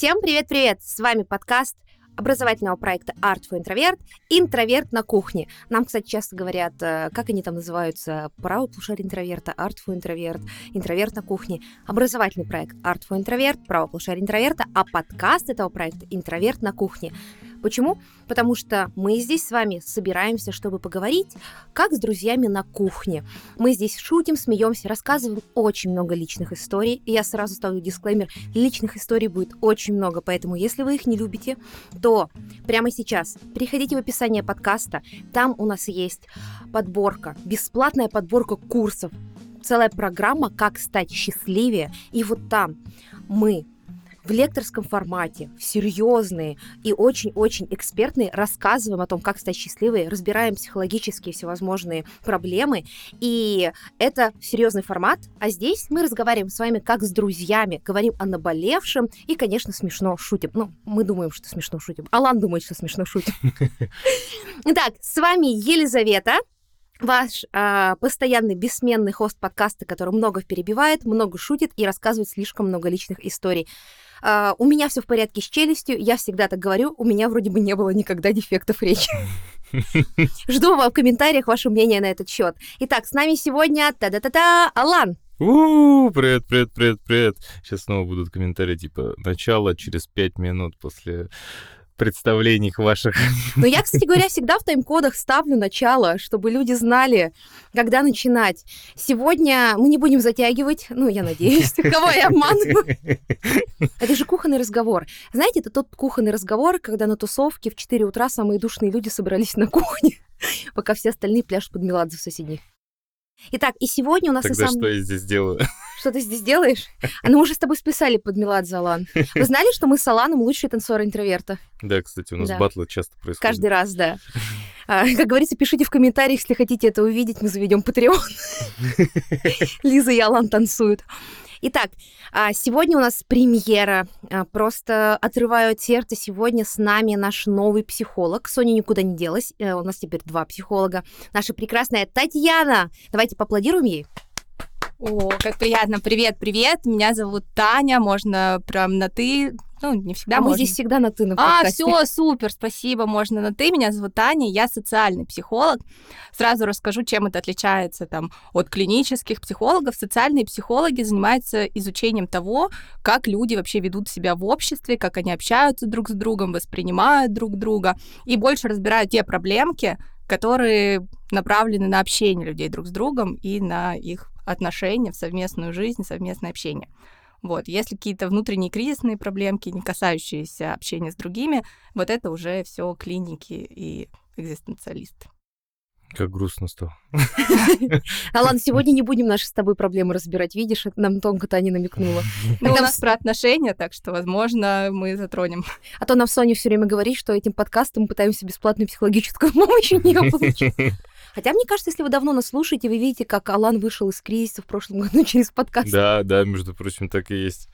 Всем привет-привет! С вами подкаст образовательного проекта Art for Introvert «Интроверт на кухне». Нам, кстати, часто говорят, э, как они там называются, правый полушарие интроверта, Art for Introvert, интроверт на кухне. Образовательный проект Art for Introvert, правый полушарие интроверта, а подкаст этого проекта «Интроверт на кухне». Почему? Потому что мы здесь с вами собираемся, чтобы поговорить, как с друзьями на кухне. Мы здесь шутим, смеемся, рассказываем очень много личных историй. И я сразу ставлю дисклеймер, личных историй будет очень много, поэтому если вы их не любите, то прямо сейчас переходите в описание подкаста, там у нас есть подборка, бесплатная подборка курсов, целая программа «Как стать счастливее». И вот там мы в лекторском формате, в серьезные и очень-очень экспертные, рассказываем о том, как стать счастливой, разбираем психологические всевозможные проблемы. И это серьезный формат. А здесь мы разговариваем с вами как с друзьями, говорим о наболевшем и, конечно, смешно шутим. Ну, мы думаем, что смешно шутим. Алан думает, что смешно шутим. Итак, с вами Елизавета ваш э, постоянный бессменный хост подкаста, который много перебивает, много шутит и рассказывает слишком много личных историй. Uh, у меня все в порядке с челюстью, я всегда так говорю, у меня вроде бы не было никогда дефектов речи. Жду в комментариях ваше мнение на этот счет. Итак, с нами сегодня та-да-та-та Алан. У, привет, привет, привет, привет. Сейчас снова будут комментарии типа начало через пять минут после представлений ваших. Но я, кстати говоря, всегда в тайм-кодах ставлю начало, чтобы люди знали, когда начинать. Сегодня мы не будем затягивать, ну, я надеюсь, кого я обманываю. Это же кухонный разговор. Знаете, это тот кухонный разговор, когда на тусовке в 4 утра самые душные люди собрались на кухне, пока все остальные пляшут под Меладзе в соседней. Итак, и сегодня у нас... Тогда что я здесь делаю? Что ты здесь делаешь? А ну, мы уже с тобой списали под Меладзе, Алан. Вы знали, что мы с Аланом лучшие танцоры интроверта? Да, кстати, у нас да. батлы часто происходят. Каждый раз, да. А, как говорится, пишите в комментариях, если хотите это увидеть, мы заведем Patreon. Лиза и Алан танцуют. Итак, а, сегодня у нас премьера. А, просто отрываю от сердца. Сегодня с нами наш новый психолог. Соня никуда не делась. Э, у нас теперь два психолога. Наша прекрасная Татьяна. Давайте поаплодируем ей. О, как приятно. Привет, привет. Меня зовут Таня. Можно прям на ты. Ну, не всегда а можно. мы здесь всегда на ты на А, все, супер, спасибо. Можно на ты. Меня зовут Таня. Я социальный психолог. Сразу расскажу, чем это отличается там от клинических психологов. Социальные психологи занимаются изучением того, как люди вообще ведут себя в обществе, как они общаются друг с другом, воспринимают друг друга и больше разбирают те проблемки, которые направлены на общение людей друг с другом и на их отношения, в совместную жизнь, совместное общение. Вот. Если какие-то внутренние кризисные проблемки, не касающиеся общения с другими, вот это уже все клиники и экзистенциалисты. Как грустно стало. А ладно, сегодня не будем наши с тобой проблемы разбирать. Видишь, нам тонко Таня намекнула. Ну, у нас про отношения, так что, возможно, мы затронем. А то нам Соня все время говорит, что этим подкастом мы пытаемся бесплатную психологическую помощь не получить. Хотя, мне кажется, если вы давно нас слушаете, вы видите, как Алан вышел из кризиса в прошлом году через подкаст. Да, да, между прочим, так и есть.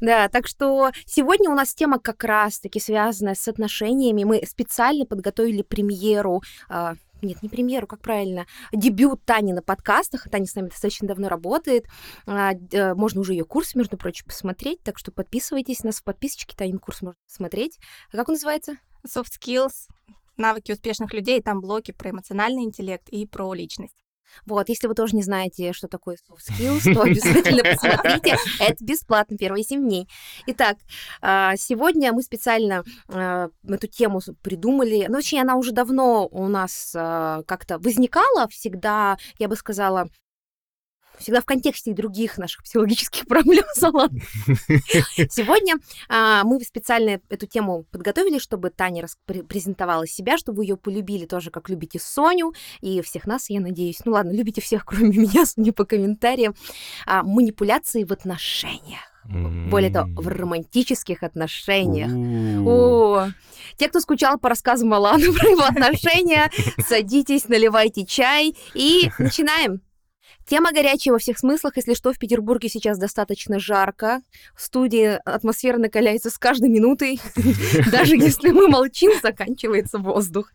Да, так что сегодня у нас тема как раз-таки связанная с отношениями. Мы специально подготовили премьеру э, нет, не премьеру, как правильно, дебют Тани на подкастах. Таня с нами достаточно давно работает. А, э, можно уже ее курс, между прочим, посмотреть, так что подписывайтесь. У нас в подписочке Танин курс можно посмотреть. А как он называется? Soft Skills навыки успешных людей, там блоки про эмоциональный интеллект и про личность. Вот, если вы тоже не знаете, что такое soft skills, то обязательно посмотрите. Это бесплатно, первые 7 дней. Итак, а, сегодня мы специально а, эту тему придумали. Ну, вообще, она уже давно у нас а, как-то возникала, всегда, я бы сказала, всегда в контексте других наших психологических проблем, Салат. Сегодня а, мы специально эту тему подготовили, чтобы Таня презентовала себя, чтобы вы ее полюбили тоже, как любите Соню и всех нас, я надеюсь. Ну ладно, любите всех, кроме меня, судя по комментариям. А, манипуляции в отношениях. Более того, в романтических отношениях. О, те, кто скучал по рассказам Алана про его отношения, садитесь, наливайте чай и начинаем. Тема горячая во всех смыслах. Если что, в Петербурге сейчас достаточно жарко. В студии атмосфера накаляется с каждой минутой. Даже если мы молчим, заканчивается воздух.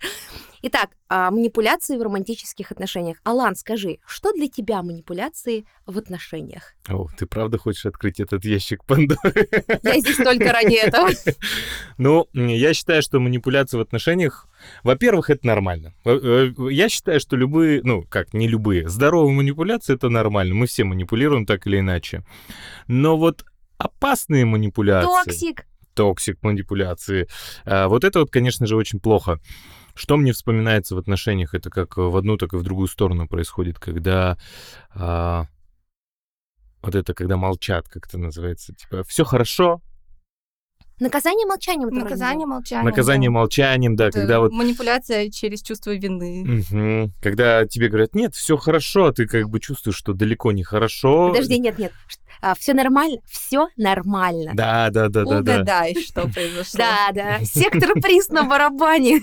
Итак, а, манипуляции в романтических отношениях. Алан, скажи, что для тебя манипуляции в отношениях? О, ты правда хочешь открыть этот ящик Пандоры? Я здесь только ради этого. Ну, я считаю, что манипуляции в отношениях, во-первых, это нормально. Я считаю, что любые, ну, как, не любые, здоровые манипуляции — это нормально. Мы все манипулируем так или иначе. Но вот опасные манипуляции... Toxic! Toxic манипуляции. а, Вот это вот, конечно же, очень плохо. Что мне вспоминается в отношениях, это как в одну, так и в другую сторону происходит, когда а, вот это, когда молчат, как это называется, типа, все хорошо, Наказание молчанием. Наказание молчанием. наказание да. молчанием, да, Это когда вот Манипуляция через чувство вины. Мгм. Когда тебе говорят, нет, все хорошо, а ты как бы чувствуешь, что далеко не хорошо. Подожди, нет, нет. все нормально, все нормально. Да, да, да, да, да. Угадай, что произошло. Да, да. Сектор приз на барабане.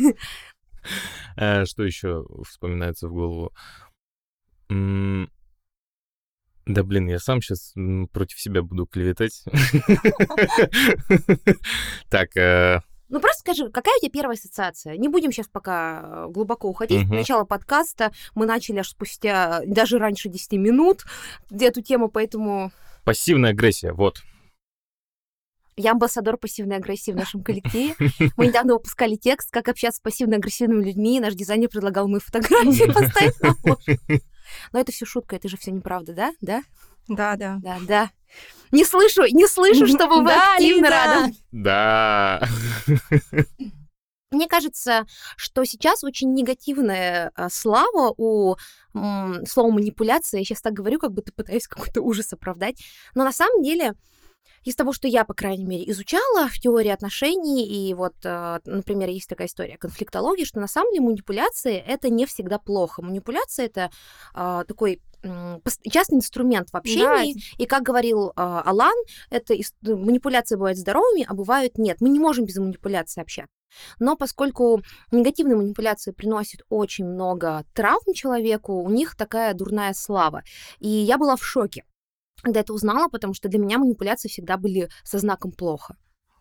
А, что еще вспоминается в голову? Да блин, я сам сейчас против себя буду клеветать. Так, э, Ну просто скажи, какая у тебя первая ассоциация? Не будем сейчас пока э, глубоко уходить. Мгм. Начало подкаста мы начали аж спустя даже раньше 10 минут эту тему, поэтому пассивная агрессия, вот. Я амбассадор пассивной агрессии в нашем коллективе. Мы недавно выпускали текст «Как общаться с пассивно-агрессивными людьми». и Наш дизайнер предлагал мои фотографии поставить на. Но это все шутка, это же все неправда, да? Да? Да, да. Да, да. Не слышу, не слышу, чтобы вы активно рады. Да. Мне кажется, что сейчас очень негативная а, слава у слова манипуляция. Я сейчас так говорю, как будто пытаюсь какой-то ужас оправдать. Но на самом деле, из того, что я, по крайней мере, изучала в теории отношений, и вот, а, например, есть такая история конфликтологии, что на самом деле манипуляции это не всегда плохо. Манипуляция это а, такой частный инструмент в общении, и как говорил а, Алан, это ис- манипуляции бывают здоровыми, а бывают нет. Мы не можем без манипуляции общаться. Но поскольку негативные манипуляции приносят очень много травм человеку, у них такая дурная слава. И я была в шоке, когда это узнала, потому что для меня манипуляции всегда были со знаком плохо.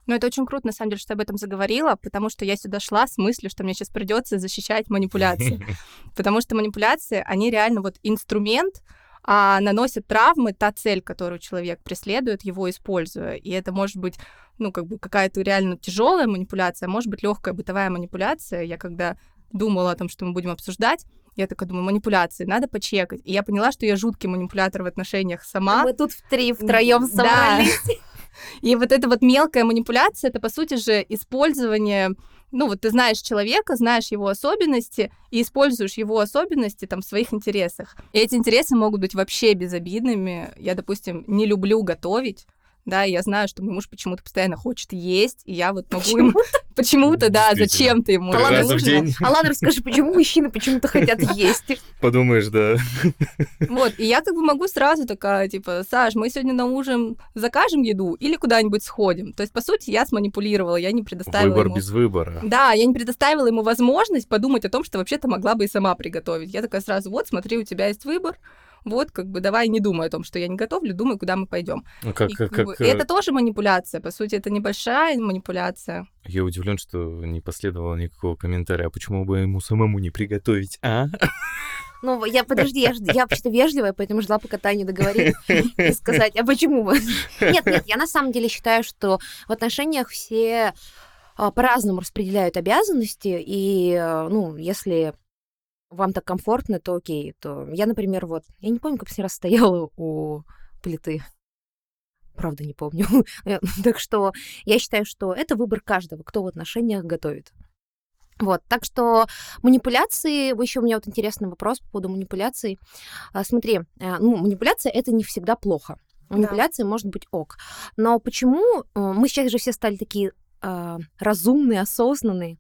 Но это очень круто, на самом деле, что ты об этом заговорила, потому что я сюда шла с мыслью, что мне сейчас придется защищать манипуляции. Потому что манипуляции, они реально вот инструмент, а наносят травмы та цель, которую человек преследует, его используя. И это может быть, ну, как бы какая-то реально тяжелая манипуляция, а может быть легкая бытовая манипуляция. Я когда думала о том, что мы будем обсуждать, я такая думаю, манипуляции, надо почекать. И я поняла, что я жуткий манипулятор в отношениях сама. Мы тут в три втроем Да. собрались. И вот эта вот мелкая манипуляция, это, по сути же, использование ну, вот ты знаешь человека, знаешь его особенности и используешь его особенности там в своих интересах. И эти интересы могут быть вообще безобидными. Я, допустим, не люблю готовить, да, и я знаю, что мой муж почему-то постоянно хочет есть, и я вот могу ему... Почему-то, да, зачем-то ему нужно. день. Алан, расскажи, почему мужчины почему-то хотят есть? Подумаешь, да. Вот, и я как бы могу сразу такая, типа, Саш, мы сегодня на ужин закажем еду или куда-нибудь сходим? То есть, по сути, я сманипулировала, я не предоставила Выбор ему... без выбора. Да, я не предоставила ему возможность подумать о том, что вообще-то могла бы и сама приготовить. Я такая сразу, вот, смотри, у тебя есть выбор, вот, как бы, давай не думай о том, что я не готовлю, думай, куда мы пойдем. Ну, как, И, как, как бы, э, это тоже манипуляция, по сути, это небольшая манипуляция. Я удивлен, что не последовало никакого комментария. А почему бы ему самому не приготовить, а? Ну, я, подожди, я, я вообще-то вежливая, поэтому ждала, пока Таня договорит и сказать, а почему вы? Нет, нет, я на самом деле считаю, что в отношениях все а, по-разному распределяют обязанности, и, э, ну, если вам так комфортно, то окей. То я, например, вот, я не помню, как последний раз стояла у плиты. Правда, не помню. Э, так что я считаю, что это выбор каждого, кто в отношениях готовит. Вот, так что манипуляции, еще у меня вот интересный вопрос по поводу манипуляций. А, Смотри, э, ну, манипуляция это не всегда плохо. Манипуляция может быть ок. Но почему э, мы сейчас же все стали такие э, разумные, осознанные?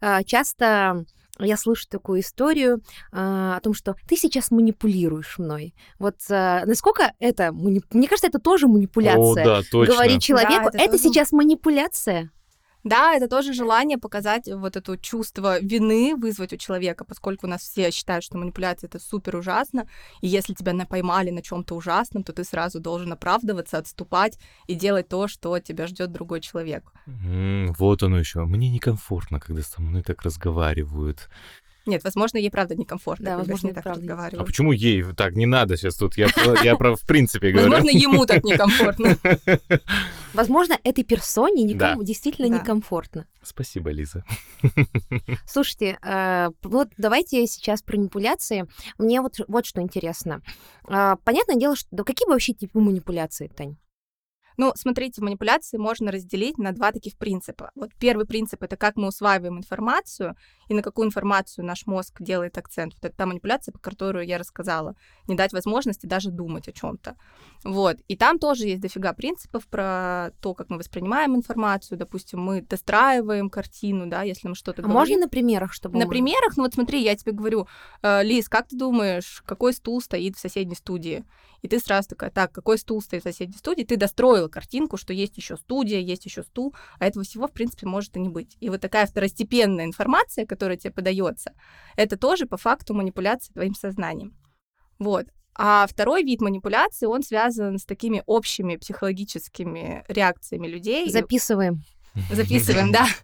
Э, Часто я слышу такую историю э, о том, что ты сейчас манипулируешь мной. Вот э, насколько это, манип- мне кажется, это тоже О, манипуляция. да, точно. Говорить человеку, это это тоже- сейчас манипуляция. Да, это тоже желание показать вот это чувство вины, вызвать у человека, поскольку у нас все считают, что манипуляция это супер ужасно, и если тебя поймали на чем-то ужасном, то ты сразу должен оправдываться, отступать и делать то, что тебя ждет другой человек. М, Вот оно еще. Мне некомфортно, когда со мной так разговаривают. Нет, возможно, ей правда некомфортно. Да, возможно, с ней так правда. А почему ей так не надо сейчас тут? Я, я про в принципе говорю. Возможно, ему так некомфортно. Возможно, этой персоне никому Да. действительно Да. некомфортно. Спасибо, Лиза. Слушайте, э, вот давайте сейчас про манипуляции. Мне вот, вот что интересно. А, Понятное дело, что да какие вообще типы манипуляций, Тань? Ну, смотрите, манипуляции можно разделить на два таких принципа. Вот первый принцип — это как мы усваиваем информацию и на какую информацию наш мозг делает акцент. Вот это та манипуляция, про которую я рассказала. Не дать возможности даже думать о чем то Вот. И там тоже есть дофига принципов про то, как мы воспринимаем информацию. Допустим, мы достраиваем картину, да, если мы что-то А говорим. можно на примерах, чтобы На мы- примерах, ну вот смотри, я тебе говорю, э, Лиз, как ты думаешь, какой стул стоит в соседней студии? И ты сразу такая, так, какой стул стоит в соседней студии? Ты достроила картинку, что есть еще студия, есть еще стул, а этого всего, в принципе, может и не быть. И вот такая второстепенная информация, которая тебе подается, это тоже по факту манипуляция твоим сознанием. Вот. А второй вид манипуляции, он связан с такими общими психологическими реакциями людей. Записываем. записываем, да.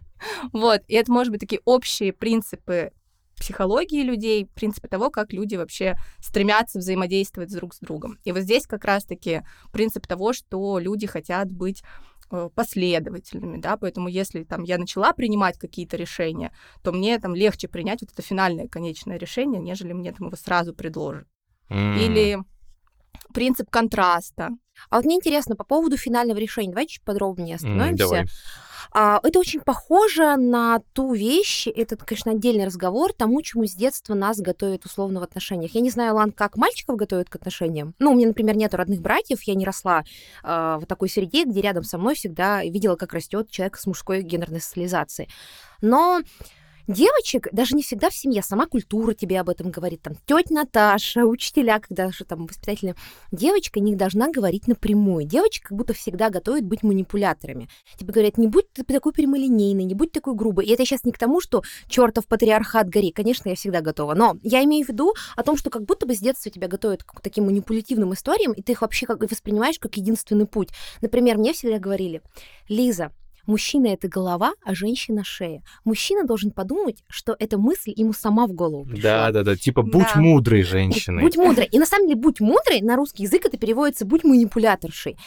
Вот, и это, может быть, такие общие принципы психологии людей, принципы того, как люди вообще стремятся взаимодействовать друг с другом. И вот здесь как раз-таки принцип того, что люди хотят быть э, последовательными, да, поэтому если там я начала принимать какие-то решения, то мне там легче принять вот это финальное конечное решение, нежели мне там его сразу предложат. М. Или принцип контраста. А вот мне интересно, по поводу финального решения, давайте чуть подробнее остановимся. Давай. А, это очень похоже на ту вещь, это, конечно, отдельный разговор, тому, чему с детства нас готовят условно в отношениях. Я не знаю, Лан, как мальчиков готовят к отношениям. Ну, у меня, например, нет родных братьев, я не росла а, в такой среде, где рядом со мной всегда видела, как растет человек с мужской гендерной социализацией. Но девочек даже не всегда в семье, сама культура тебе об этом говорит, там, тетя Наташа, учителя, когда же там воспитатели, девочка не должна говорить напрямую. Девочка как будто всегда готовит быть манипуляторами. Тебе говорят, не будь ты такой прямолинейный, не будь такой грубый. И это сейчас не к тому, что чертов патриархат гори. Конечно, я всегда готова. Но я имею в виду о том, что как будто бы с детства тебя готовят к таким манипулятивным историям, и ты их вообще как воспринимаешь как единственный путь. Например, мне всегда говорили, Лиза, Мужчина — это голова, а женщина — шея. Мужчина должен подумать, что эта мысль ему сама в голову пришла. Да, да, да. Типа, будь Да. мудрой женщиной. Будь мудрой. И на самом деле, будь мудрой, на русский язык это переводится будь манипуляторшей.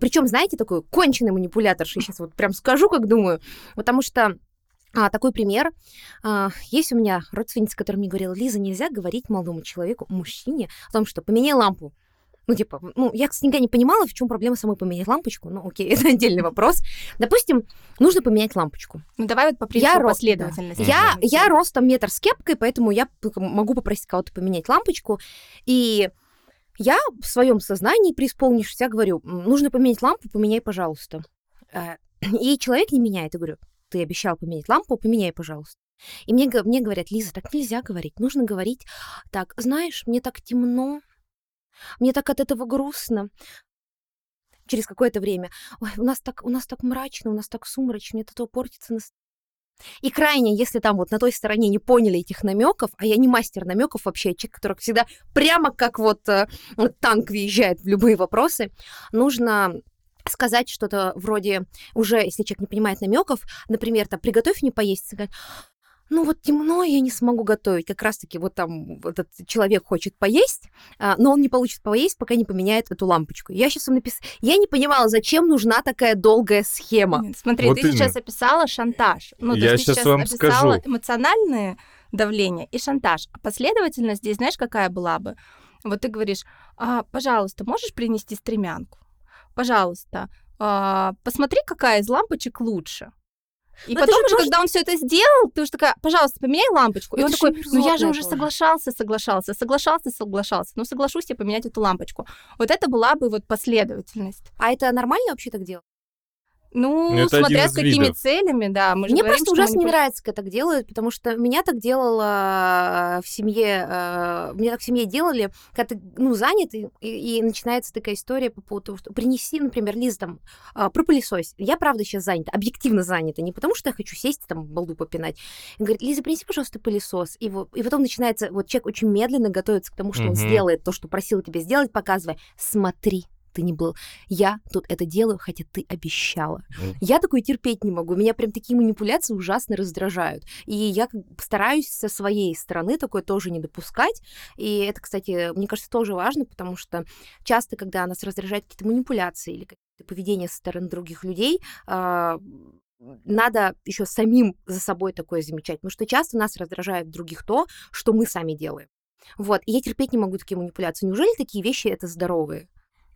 причем, знаете, такой конченый манипуляторшей. Сейчас вот прям скажу, как думаю. Потому что а, такой пример. А, есть у меня родственница, которая мне говорила, Лиза, нельзя говорить молодому человеку, мужчине, о том, что поменяй лампу. Ну, типа, ну, я, кстати, никогда не понимала, в чем проблема самой поменять лампочку. Ну, окей, это отдельный вопрос. Допустим, нужно поменять лампочку. Ну, давай вот по принципу ро- последовательности. да. Я, я ростом метр с кепкой, поэтому я могу попросить кого-то поменять лампочку. И я в своем сознании, преисполнившись, я говорю, «М, нужно поменять лампу, поменяй, пожалуйста. Э, И человек не меняет. Я говорю, ты обещал поменять лампу, поменяй, пожалуйста. И мне, мне говорят, Лиза, так нельзя говорить. Нужно говорить так, знаешь, мне так темно, мне так от этого грустно. Через какое-то время. Ой, у нас так, у нас так мрачно, у нас так сумрачно, мне от этого портится настроение. И крайне, если там вот на той стороне не поняли этих намеков, а я не мастер намеков вообще, а человек, который всегда прямо как вот э, танк въезжает в любые вопросы, нужно сказать что-то вроде уже, если человек не понимает намеков, например, там, приготовь мне поесть, сказать, ну вот темно, я не смогу готовить. Как раз-таки вот там этот человек хочет поесть, а, но он не получит поесть, пока не поменяет эту лампочку. Я сейчас вам написала... Я не понимала, зачем нужна такая долгая схема. Нет, Смотри, Вот ты сейчас именно. описала шантаж. Ну, то Я есть ты щас сейчас вам описала скажу. эмоциональное давление и шантаж. А последовательность здесь, знаешь, какая была бы? Вот ты говоришь, «А, пожалуйста, можешь принести стремянку? Пожалуйста, а, посмотри, какая из лампочек лучше. И Но это потом же уже, когда он все это сделал, ты уже такая, пожалуйста, поменяй лампочку. И Ну, он это же такой, ну я же уже тоже. соглашался, соглашался, соглашался, соглашался. Ну соглашусь я поменять эту лампочку. Вот это была бы вот последовательность. А это нормально вообще так делать? Ну, Это один смотря с какими видов. целями, да. Мы же Мне говорим, просто ужасно не нравится, когда так делают, потому что меня так делала в семье, э, мне так в семье делали, когда ты, ну, занят, и, и- начинается такая история по поводу того, что принеси, например, Лиза, там, а, пропылесось. Я, правда, сейчас занята, объективно занята, не потому что я хочу сесть, там, балду попинать. И говорит, Лиза, принеси, пожалуйста, пылесос. И, вот, и потом начинается, вот человек очень медленно готовится к тому, что он Мгм. сделает то, что просил тебя сделать, показывая, смотри, ты не был. Я тут это делаю, хотя ты обещала. Мгм. Я такое терпеть не могу. Меня прям такие манипуляции ужасно раздражают. И я стараюсь со своей стороны такое тоже не допускать. И это, кстати, мне кажется, тоже важно, потому что часто, когда нас раздражают какие-то манипуляции или какие-то поведения со стороны других людей, а, надо еще самим за собой такое замечать, потому что часто нас раздражает других то, что мы сами делаем. Вот, и я терпеть не могу такие манипуляции. Неужели такие вещи это здоровые?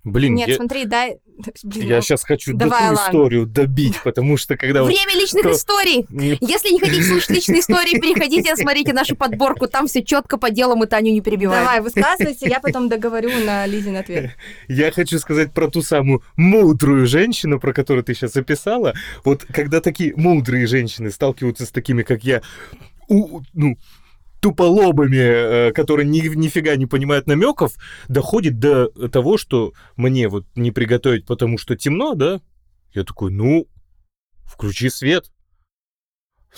Блин, Нет, я, смотри, дай... Блин, я ну, сейчас хочу давай, Алан. историю добить, потому что когда... вот Время личных кто- историй! не Если не хотите слушать личные истории, переходите, смотрите нашу подборку, там все четко по делу, мы Таню не перебиваем. Давай, высказывайся, я потом договорю на Лизин ответ. Я хочу сказать про ту самую мудрую женщину, про которую ты сейчас описала. Вот когда такие мудрые женщины сталкиваются с такими, как я, у- ну, туполобами, э, которые ни, нифига не понимают намеков, доходит до того, что мне вот не приготовить, потому что темно, да? Я такой, ну, включи свет.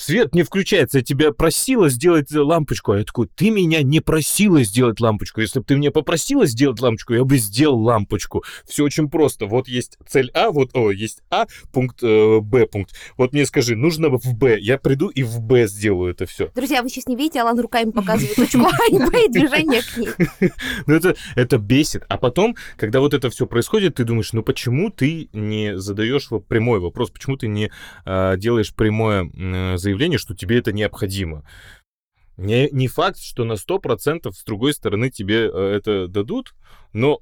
Свет не включается, я тебя просила сделать лампочку. А я такой, ты меня не просила сделать лампочку. Если бы ты меня попросила сделать лампочку, я бы сделал лампочку. Все очень просто. Вот есть цель А, вот, о, есть А, пункт, э, Б пункт. Вот мне скажи, нужно в Б. Я приду и в Б сделаю это все. Друзья, вы сейчас не видите, Алан руками показывает точку А и Б и движение к ней. Ну, это, это бесит. А потом, когда вот это все происходит, ты думаешь, ну почему ты не задаешь прямой вопрос, почему ты не а, делаешь прямое м, заявление, что тебе это необходимо? Не, не факт, что на 100% с другой стороны тебе э, это дадут, но,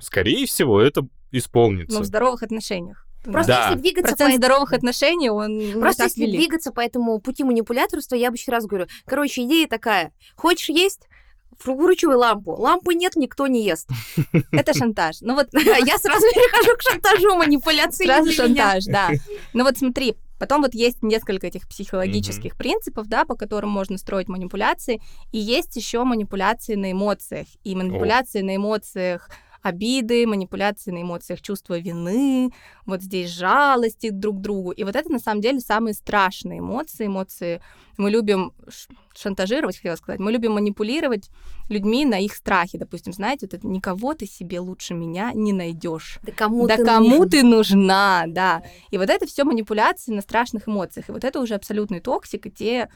скорее всего, это исполнится. Но в здоровых отношениях. Просто Да. если двигаться по Процент этому- здоровых отношений, он Просто если велик. двигаться по этому пути манипуляторства, я обычно раз говорю, короче, идея такая, хочешь есть, выкручивай лампу. Лампы нет, никто не ест. Это шантаж. Ну вот Я сразу перехожу к шантажу, манипуляции. Сразу шантаж, да. Ну вот смотри, потом вот есть несколько этих психологических принципов, да, по которым можно строить манипуляции, и есть еще манипуляции на эмоциях, и манипуляции на эмоциях обиды, манипуляции на эмоциях чувства вины, вот здесь жалости друг к другу. И вот это на самом деле самые страшные эмоции. Эмоции мы любим шантажировать, хотела сказать, мы любим манипулировать людьми на их страхе. Допустим, знаете, вот это никого ты себе лучше меня не найдешь. Да кому да ты кому нужен? ты нужна, да. И вот это все манипуляции на страшных эмоциях. И вот это уже абсолютный toxic, и те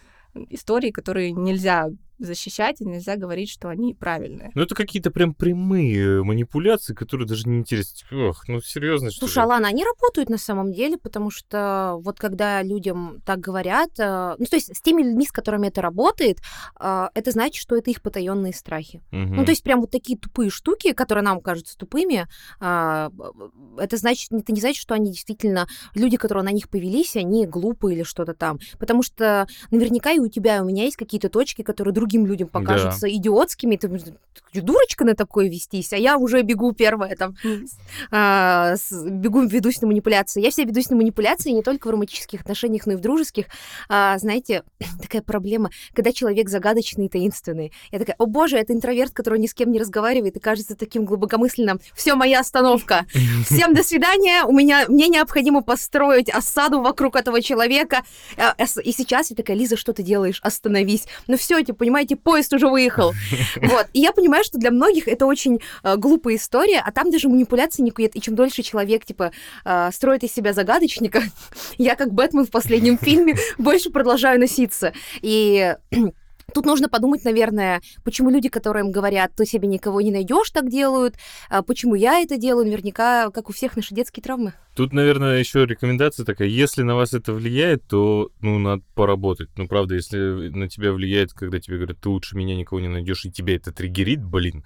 истории, которые нельзя защищать, и нельзя говорить, что они правильные. Ну, это какие-то прям прямые манипуляции, которые даже не интересны. Ох, ну, серьезно, что Слушай, ли? Алана, они работают на самом деле, потому что вот когда людям так говорят, э, ну, то есть с теми людьми, с которыми это работает, э, это значит, что это их потаенные страхи. Мгм. Ну, то есть прям вот такие тупые штуки, которые нам кажутся тупыми, а, это значит, это не значит, что они действительно, люди, которые на них повелись, они глупые или что-то там. Потому что наверняка и у тебя, и у меня есть какие-то точки, которые другим людям Да. покажутся идиотскими. Ты думаешь, «Ты дурочка на такое вестись, а я уже бегу первая там а, с- бегу, ведусь на манипуляции. Я всегда ведусь на манипуляции не только в романтических отношениях, но и в дружеских. А, знаете, такая проблема, когда человек загадочный и таинственный. Я такая, о боже, это интроверт, который ни с кем не разговаривает и кажется таким глубокомысленным. Все, моя остановка. Всем до свидания. У меня, мне необходимо построить осаду вокруг этого человека. А, ос- И сейчас я такая, Лиза, что ты делаешь? Остановись. Ну все, типа, понимаете, поезд уже выехал. Вот. И я понимаю, что для многих это очень э, глупая история, а там даже манипуляции никакой нет. И чем дольше человек, типа, э, строит из себя загадочника, я, как Бэтмен в последнем фильме, больше продолжаю носиться. И Тут нужно подумать, наверное, почему люди, которые им говорят, ты себе никого не найдешь, так делают, а почему я это делаю, наверняка, как у всех наши детские травмы. Тут, наверное, еще рекомендация такая, если на вас это влияет, то, ну, надо поработать. Ну, правда, если на тебя влияет, когда тебе говорят, ты лучше меня никого не найдешь, и тебя это триггерит, блин,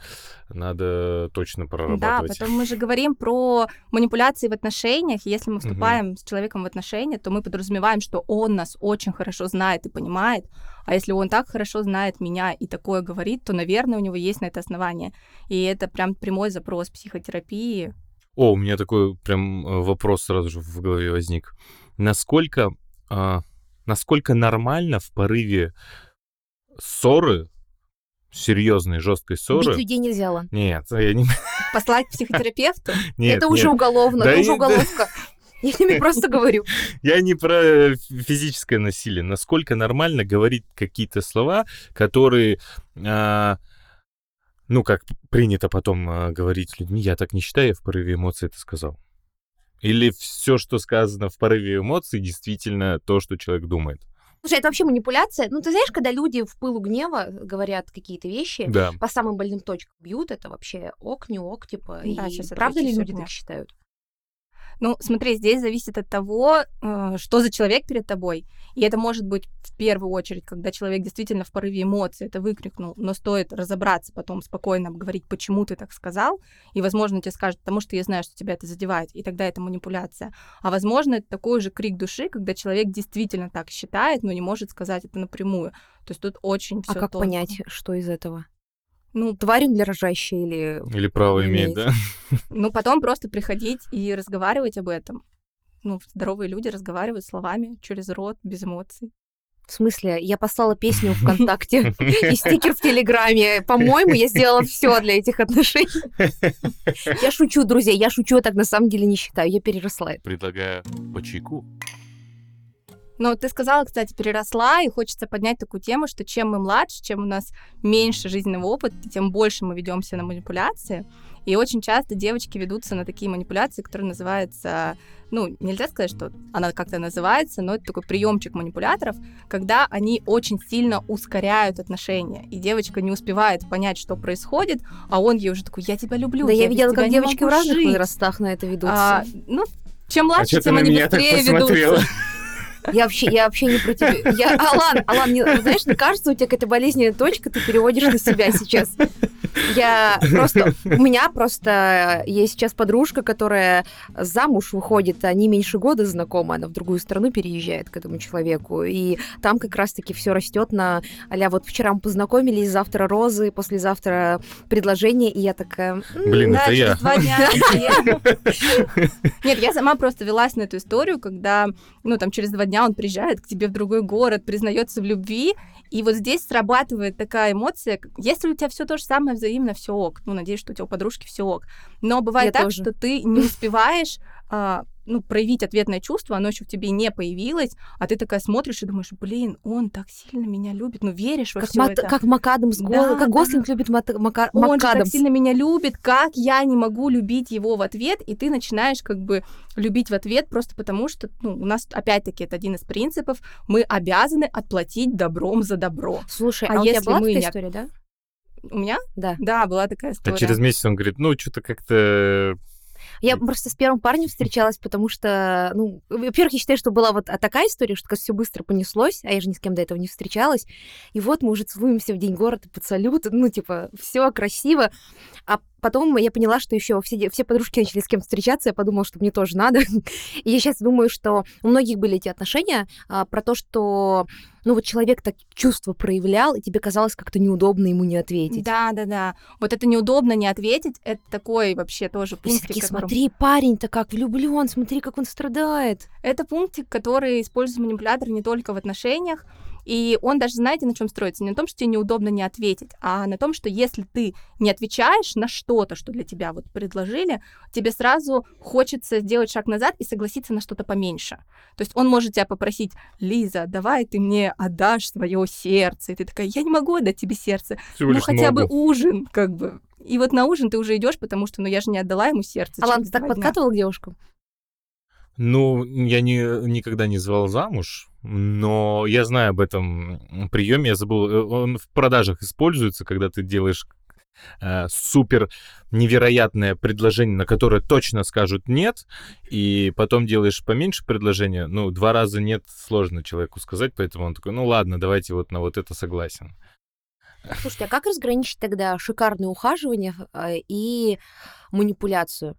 надо точно Да, прорабатывать. потом мы же говорим про манипуляции в отношениях. Если мы вступаем с человеком в отношения, то мы подразумеваем, что он нас очень хорошо знает и понимает. А если он так хорошо знает меня и такое говорит, то, наверное, у него есть на это основание. И это прям прямой запрос психотерапии. О, у меня такой прям э, вопрос сразу же в голове возник. Насколько, а, насколько нормально в порыве ссоры, серьезной, жесткой ссоры... Бить людей нельзя, Лан. Нет, я не... Послать к психотерапевту? Нет, это уже нет. уголовно, Да это и- уже уголовка. Я тебе просто говорю. Я не про э, фи- физическое насилие. Насколько нормально говорить какие-то слова, которые, а, ну, как принято потом э, говорить с людьми, я так не считаю, я в порыве эмоций это сказал. Или все, что сказано в порыве эмоций, действительно то, что человек думает. Слушай, это вообще манипуляция. Ну, ты знаешь, когда люди в пылу гнева говорят какие-то вещи, Да. по самым больным точкам бьют, это вообще ок, не ок, типа. Да, и правда ли люди так считают? Ну, смотри, здесь зависит от того, э, что за человек перед тобой. И это может быть в первую очередь, когда человек действительно в порыве эмоций это выкрикнул, но стоит разобраться потом, спокойно обговорить, почему ты так сказал, и, возможно, тебе скажут, потому что я знаю, что тебя это задевает, и тогда это манипуляция. А, возможно, это такой же крик души, когда человек действительно так считает, но не может сказать это напрямую. То есть тут очень А все как понять, что из этого? Ну, Тварь для рожащей или... Или право Имеет. имеет, да? ну, потом просто приходить и разговаривать об этом. Ну, здоровые люди разговаривают словами через рот, без эмоций. В смысле, я послала песню ВКонтакте и стикер в Телеграме. По-моему, я сделала все для этих отношений. Я шучу, друзья, я шучу, я так на самом деле не считаю. Я переросла это. Предлагаю по чайку. Но ты сказала, кстати, переросла, и хочется поднять такую тему, что чем мы младше, чем у нас меньше жизненного опыта, тем больше мы ведемся на манипуляции. И очень часто девочки ведутся на такие манипуляции, которые называются, ну, нельзя сказать, что она как-то называется, но это такой приемчик манипуляторов, когда они очень сильно ускоряют отношения, и девочка не успевает понять, что происходит, а он ей уже такой, я тебя люблю. Да, я без видела, как девочки в разных жить». возрастах на это ведутся. А, ну, чем А младше, ты тем они меня так быстрее посмотрела? ведутся. Я вообще, я вообще не про тебя. Я, Алан, Алан, не- знаешь, мне кажется, у тебя какая-то болезненная точка, ты переводишь на себя сейчас. Я просто... У меня просто есть сейчас подружка, которая замуж выходит, они меньше года знакомы, она в другую страну переезжает к этому человеку, и там как раз-таки все растет на а вот вчера мы познакомились, завтра розы, послезавтра предложение, и я такая... «М, Блин, Да, это я. через два дня. я- Нет, я сама просто велась на эту историю, когда, ну, там, через два дня он приезжает к тебе в другой город, признается в любви, и вот здесь срабатывает такая эмоция, если у тебя все то же самое взаимно, все ок. Ну, надеюсь, что у тебя у подружки все ок. Но бывает Я так, тоже. что ты не успеваешь а, ну, проявить ответное чувство, оно еще в тебе не появилось, а ты такая смотришь и думаешь, блин, он так сильно меня любит, ну, веришь во Как, все это. как МакАдамс, Гол- Да, как да. Гослинг любит Мат- Мака- он же так МакАдамс. сильно меня любит, как я не могу любить его в ответ, и ты начинаешь как бы любить в ответ просто потому, что, ну, у нас, опять-таки, это один из принципов, мы обязаны отплатить добром за добро. Слушай, А а, у тебя если была мы такая не- история, да? У меня, Да. да, была такая А история. через месяц он говорит, ну, что-то как-то... Я просто с первым парнем встречалась, потому что, ну, во-первых, я считаю, что была вот а, такая история, что все быстро понеслось, а я же ни с кем до этого не встречалась. И вот мы уже целуемся в день города под салют, ну, типа, все красиво. А потом я поняла, что еще все, все подружки начали с кем встречаться, я подумала, что мне тоже надо. И я сейчас думаю, что у многих были эти отношения а, про то, что, ну, вот человек так чувства проявлял, и тебе казалось как-то неудобно ему не ответить. Да, да, да. Вот это неудобно не ответить, это такой вообще тоже И все пунктик, такие, которым- смотри, парень-то как влюблен, смотри, как он страдает. Это пунктик, который использует манипулятор не только в отношениях, и он даже, знаете, на чем строится? Не на том, что тебе неудобно не ответить, а на том, что если ты не отвечаешь на что-то, что для тебя вот предложили, тебе сразу хочется сделать шаг назад и согласиться на что-то поменьше. То есть он может тебя попросить, Лиза, давай ты мне отдашь свое сердце. И ты такая, я не могу отдать тебе сердце. Всего ну хотя бы ногу. ужин, как бы. И вот на ужин ты уже идешь, потому что, ну я же не отдала ему сердце. Алан, ты так подкатывал к девушкам? Ну, я не, никогда не звал замуж, но я знаю об этом приеме. Я забыл, э, он в продажах используется, когда ты делаешь э, супер невероятное предложение, на которое точно скажут нет, и потом делаешь поменьше предложения. Ну, два раза нет сложно человеку сказать, поэтому он такой, ну ладно, давайте вот на вот это согласен. Слушайте, а как разграничить тогда шикарное ухаживание э, и манипуляцию?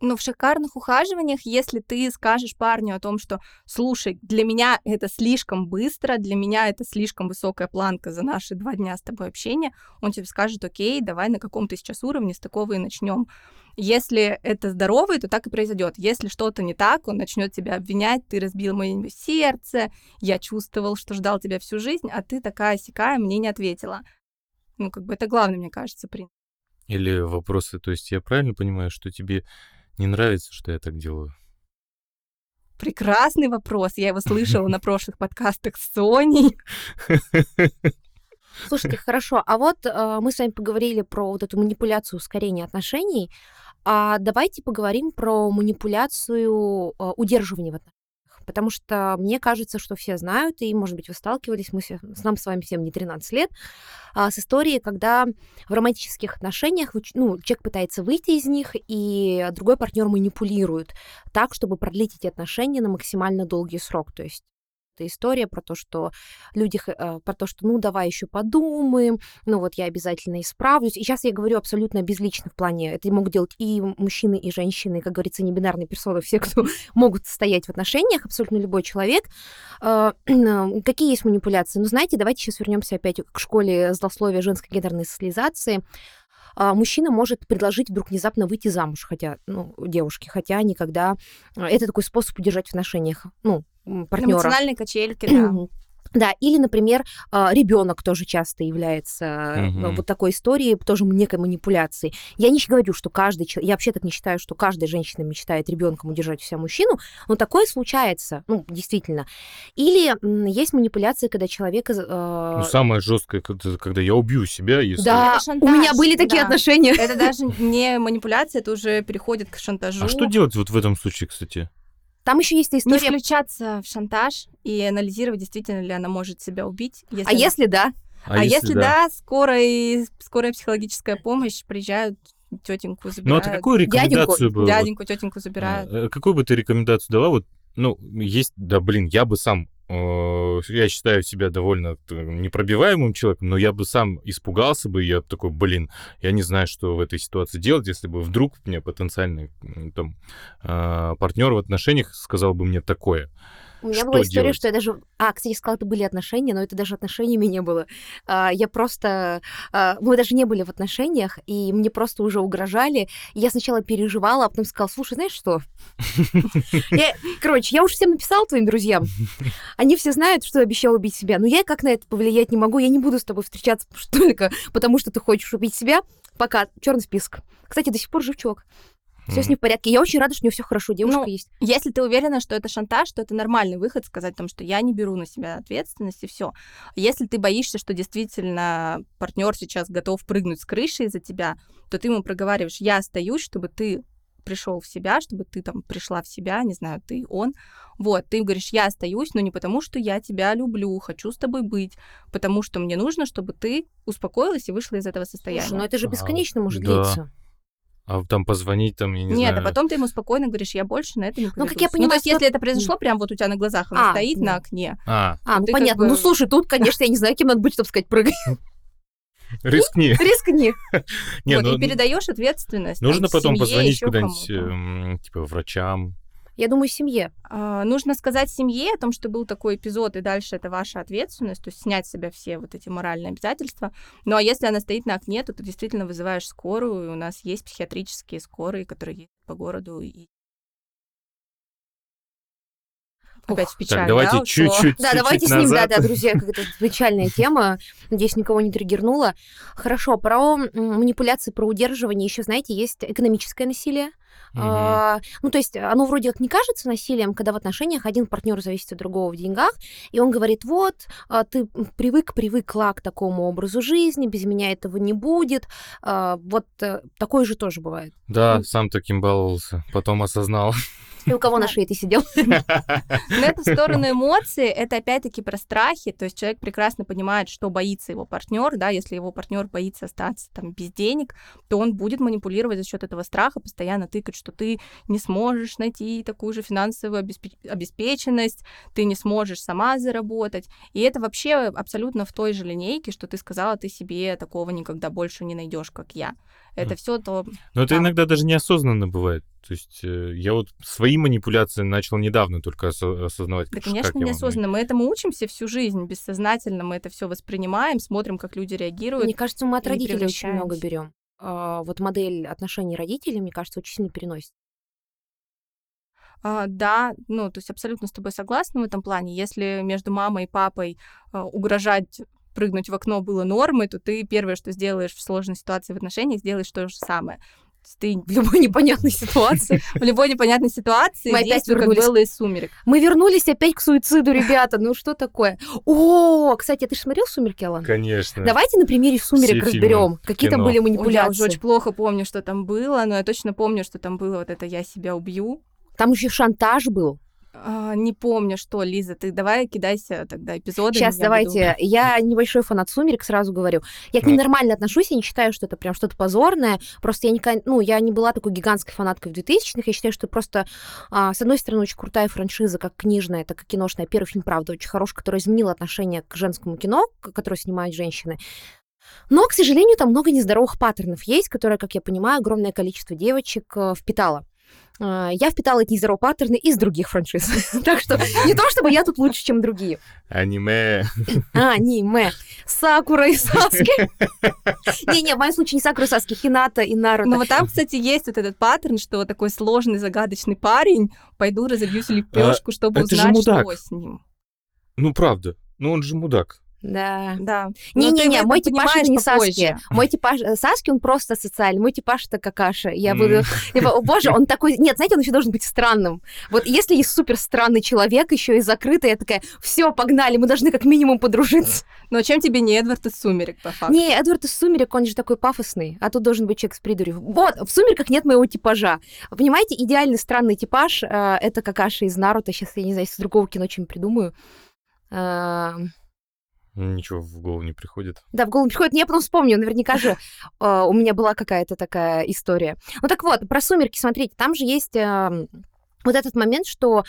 Ну, в шикарных ухаживаниях, если ты скажешь парню о том, что, слушай, для меня это слишком быстро, для меня это слишком высокая планка за наши два дня с тобой общения, он тебе скажет, окей, давай на каком-то сейчас уровне с такого и начнем. Если это здоровый, то так и произойдет. Если что-то не так, он начнет тебя обвинять, ты разбил мое сердце, я чувствовал, что ждал тебя всю жизнь, а ты такая сякая, мне не ответила. Ну, как бы это главный, мне кажется, принцип. Или вопросы, то есть я правильно понимаю, что тебе не нравится, что я так делаю? Прекрасный вопрос. Я его слышала на прошлых подкастах с Соней. Слушайте, хорошо. А вот э, мы с вами поговорили про вот эту манипуляцию ускорения отношений. А давайте поговорим про манипуляцию э, удерживания в отношениях. Потому что мне кажется, что все знают, и, может быть, вы сталкивались, мы все, с нам с вами всем не 13 лет, а, с историей, когда в романтических отношениях ну, человек пытается выйти из них, и другой партнер манипулирует так, чтобы продлить эти отношения на максимально долгий срок. То есть эта история про то, что люди, э, про то, что ну давай еще подумаем, ну вот я обязательно исправлюсь. И сейчас я говорю абсолютно безлично в плане, это могут делать и мужчины, и женщины, как говорится, не бинарные персоны, все, кто могут стоять в отношениях, абсолютно любой человек. А, какие есть манипуляции? Ну, знаете, давайте сейчас вернемся опять к школе злословия женской гендерной социализации а, мужчина может предложить вдруг внезапно выйти замуж, хотя, ну, девушки, хотя никогда... Это такой способ удержать в отношениях, ну, партнера. Эмоциональные качельки, да. Да, или, например, а, ребенок тоже часто является угу. вот такой историей, тоже некой манипуляцией. Я не говорю, что каждый человек, я вообще так не считаю, что каждая женщина мечтает ребенком удержать себя мужчину, но такое случается, ну, действительно. Или есть манипуляция, когда человек... Э... Ну, самое жесткое, когда, когда я убью себя, если... Да, у меня были такие да. отношения. Это даже не манипуляция, это уже переходит к шантажу. А что делать вот в этом случае, кстати? Там еще есть история... Не включаться в шантаж и анализировать, действительно ли она может себя убить. Если... А если да? А, а если, если да, да скорая, скорая психологическая помощь приезжают тетеньку забирают. Ну, а ты какую рекомендацию дяденьку, бы... Дяденьку, тетеньку забирают. А, какую бы ты рекомендацию дала? Вот, ну, есть, да, блин, я бы сам Э, я считаю себя довольно непробиваемым человеком, но я бы сам испугался бы, я такой, блин, я не знаю, что в этой ситуации делать, если бы вдруг мне потенциальный там а, партнер в отношениях сказал бы мне такое. У меня что была история, делать? что я даже... А, кстати, сказала, это были отношения, но это даже отношениями не было. А, я просто... А, мы даже не были в отношениях, и мне просто уже угрожали. Я сначала переживала, а потом сказала, слушай, знаешь что? Короче, я уже всем написала твоим друзьям. Они все знают, что обещал убить себя. Но я как на это повлиять не могу. Я не буду с тобой встречаться только потому, что ты хочешь убить себя. Пока. Черный список. Кстати, до сих пор жив чувак все с ним в порядке. Я очень рада, что у нее все хорошо, девушка ну, есть. Если ты уверена, что это шантаж, то это нормальный выход сказать о том, что я не беру на себя ответственность и все. Если ты боишься, что действительно партнер сейчас готов прыгнуть с крыши из-за тебя, то ты ему проговариваешь, я остаюсь, чтобы ты пришел в себя, чтобы ты там пришла в себя, не знаю, ты, он. Вот, ты говоришь, я остаюсь, но не потому, что я тебя люблю, хочу с тобой быть, потому что мне нужно, чтобы ты успокоилась и вышла из этого состояния. Слушай, ну это же бесконечно а, может да. длиться. А там позвонить, там, я не Нет, знаю... Нет, а потом ты ему спокойно говоришь, я больше на это не поведусь. Ну, как я понимаю... Ну, то есть, что... если это произошло прямо вот у тебя на глазах, он а, стоит на окне. А, а ну, понятно. Как бы... Ну, слушай, тут, конечно, я не знаю, кем надо быть, чтобы сказать, прыгай. Рискни. Рискни. Не, вот, ну, и передаешь ответственность. Нужно потом позвонить куда-нибудь, эм, типа, врачам, я думаю, семье. А, нужно сказать семье о том, что был такой эпизод, и дальше это ваша ответственность, то есть снять с себя все вот эти моральные обязательства. Ну а если она стоит на окне, то ты действительно вызываешь скорую, и у нас есть психиатрические скорые, которые есть по городу, и опять в печаль. Так, давайте да, чуть-чуть. Да, давайте назад. с ним, да, да, друзья, какая-то печальная тема. Надеюсь, никого не триггернула. Хорошо, про манипуляции, про удерживание еще, знаете, есть экономическое насилие. А, ну, то есть оно вроде как не кажется насилием, когда в отношениях один партнер зависит от другого в деньгах, и он говорит, вот, а, ты привык, привыкла к такому образу жизни, без меня этого не будет. А, вот а, такое же тоже бывает. Да, сам таким баловался, потом осознал. И у кого на шее ты сидел? Но это в сторону эмоций, это опять-таки про страхи, то есть человек прекрасно понимает, что боится его партнер, да, если его партнер боится остаться там без денег, то он будет манипулировать за счет этого страха, постоянно тыкать, что ты не сможешь найти такую же финансовую обеспеченность, ты не сможешь сама заработать. И это вообще абсолютно в той же линейке, что ты сказала, ты себе такого никогда больше не найдешь, как я. Это все то. Но это иногда даже неосознанно бывает. То есть э, я вот свои манипуляции начал недавно только осознавать. Да, конечно, неосознанно. Мы этому учимся всю жизнь, бессознательно мы это все воспринимаем, смотрим, как люди реагируют. Мне кажется, мы от родителей очень много берем. А, вот модель отношений родителей, мне кажется, очень сильно переносит. А, да, ну, то есть абсолютно с тобой согласна в этом плане. Если между мамой и папой а, угрожать прыгнуть в окно было нормой, то ты первое, что сделаешь в сложной ситуации в отношениях, сделаешь то же самое Ты В любой непонятной ситуации. в любой непонятной ситуации Мы опять как вернулись. Белла из «Сумерек». Мы вернулись опять к суициду, ребята. Ну что такое? О, кстати, ты же смотрел «Сумерки», Алан? Конечно. Давайте на примере «Сумерек» Все разберем, какие там были Ой, я манипуляции. уже очень плохо помню, что там было, но я точно помню, что там было вот это «я себя убью». Там еще шантаж был. А, не помню, что, Лиза, ты давай кидайся тогда эпизодами. Сейчас я давайте. буду- Я небольшой фанат «Сумерек», сразу говорю. Я к ним нормально отношусь, я не считаю, что это прям что-то позорное. Просто я, никогда, ну, я не была такой гигантской фанаткой в 2000-х. Я считаю, что просто, а, с одной стороны, очень крутая франшиза, как книжная, так и киношная. Первый фильм, правда, очень хороший, который изменил отношение к женскому кино, которое снимают женщины. Но, к сожалению, там много нездоровых паттернов есть, которые, как я понимаю, огромное количество девочек э, впитало. А, Я впитала эти нездоровые паттерны из других франшиз. Так что не то, чтобы я тут лучше, чем другие. Аниме. А, аниме. Сакура и Саски. Не-не, в моем случае не Сакура и Саски, Хината и Наруто. Ну вот там, кстати, есть вот этот паттерн, что такой сложный, загадочный парень, пойду разобьюсь лепешку, чтобы А, же узнать, что с ним. Ну, правда. Ну, он же мудак. Да. Да. Не-не-не, мой типаж это не попозже. Саски. Мой типаж э, Саски, он просто социальный. Мой типаж это какаша. Я М. буду... Типа, о боже, он такой... Нет, знаете, он еще должен быть странным. Вот если есть супер странный человек, еще и закрытый, я такая, все, погнали, мы должны как минимум подружиться. Но чем тебе не Эдвард из «Сумерек», по факту? Не, Эдвард из «Сумерек», он же такой пафосный, а тут должен быть человек с придурью. Вот, в «Сумерках» нет моего типажа. Вы Понимаете, идеальный странный типаж э, это какаша из Наруто. Сейчас я не знаю, из другого кино чем придумаю. Э, Ничего в голову не приходит. Да, в голову не приходит. Я потом вспомню. Наверняка же э, у меня была какая-то такая история. Ну так вот, про «Сумерки», смотрите, там же есть э, вот этот момент, что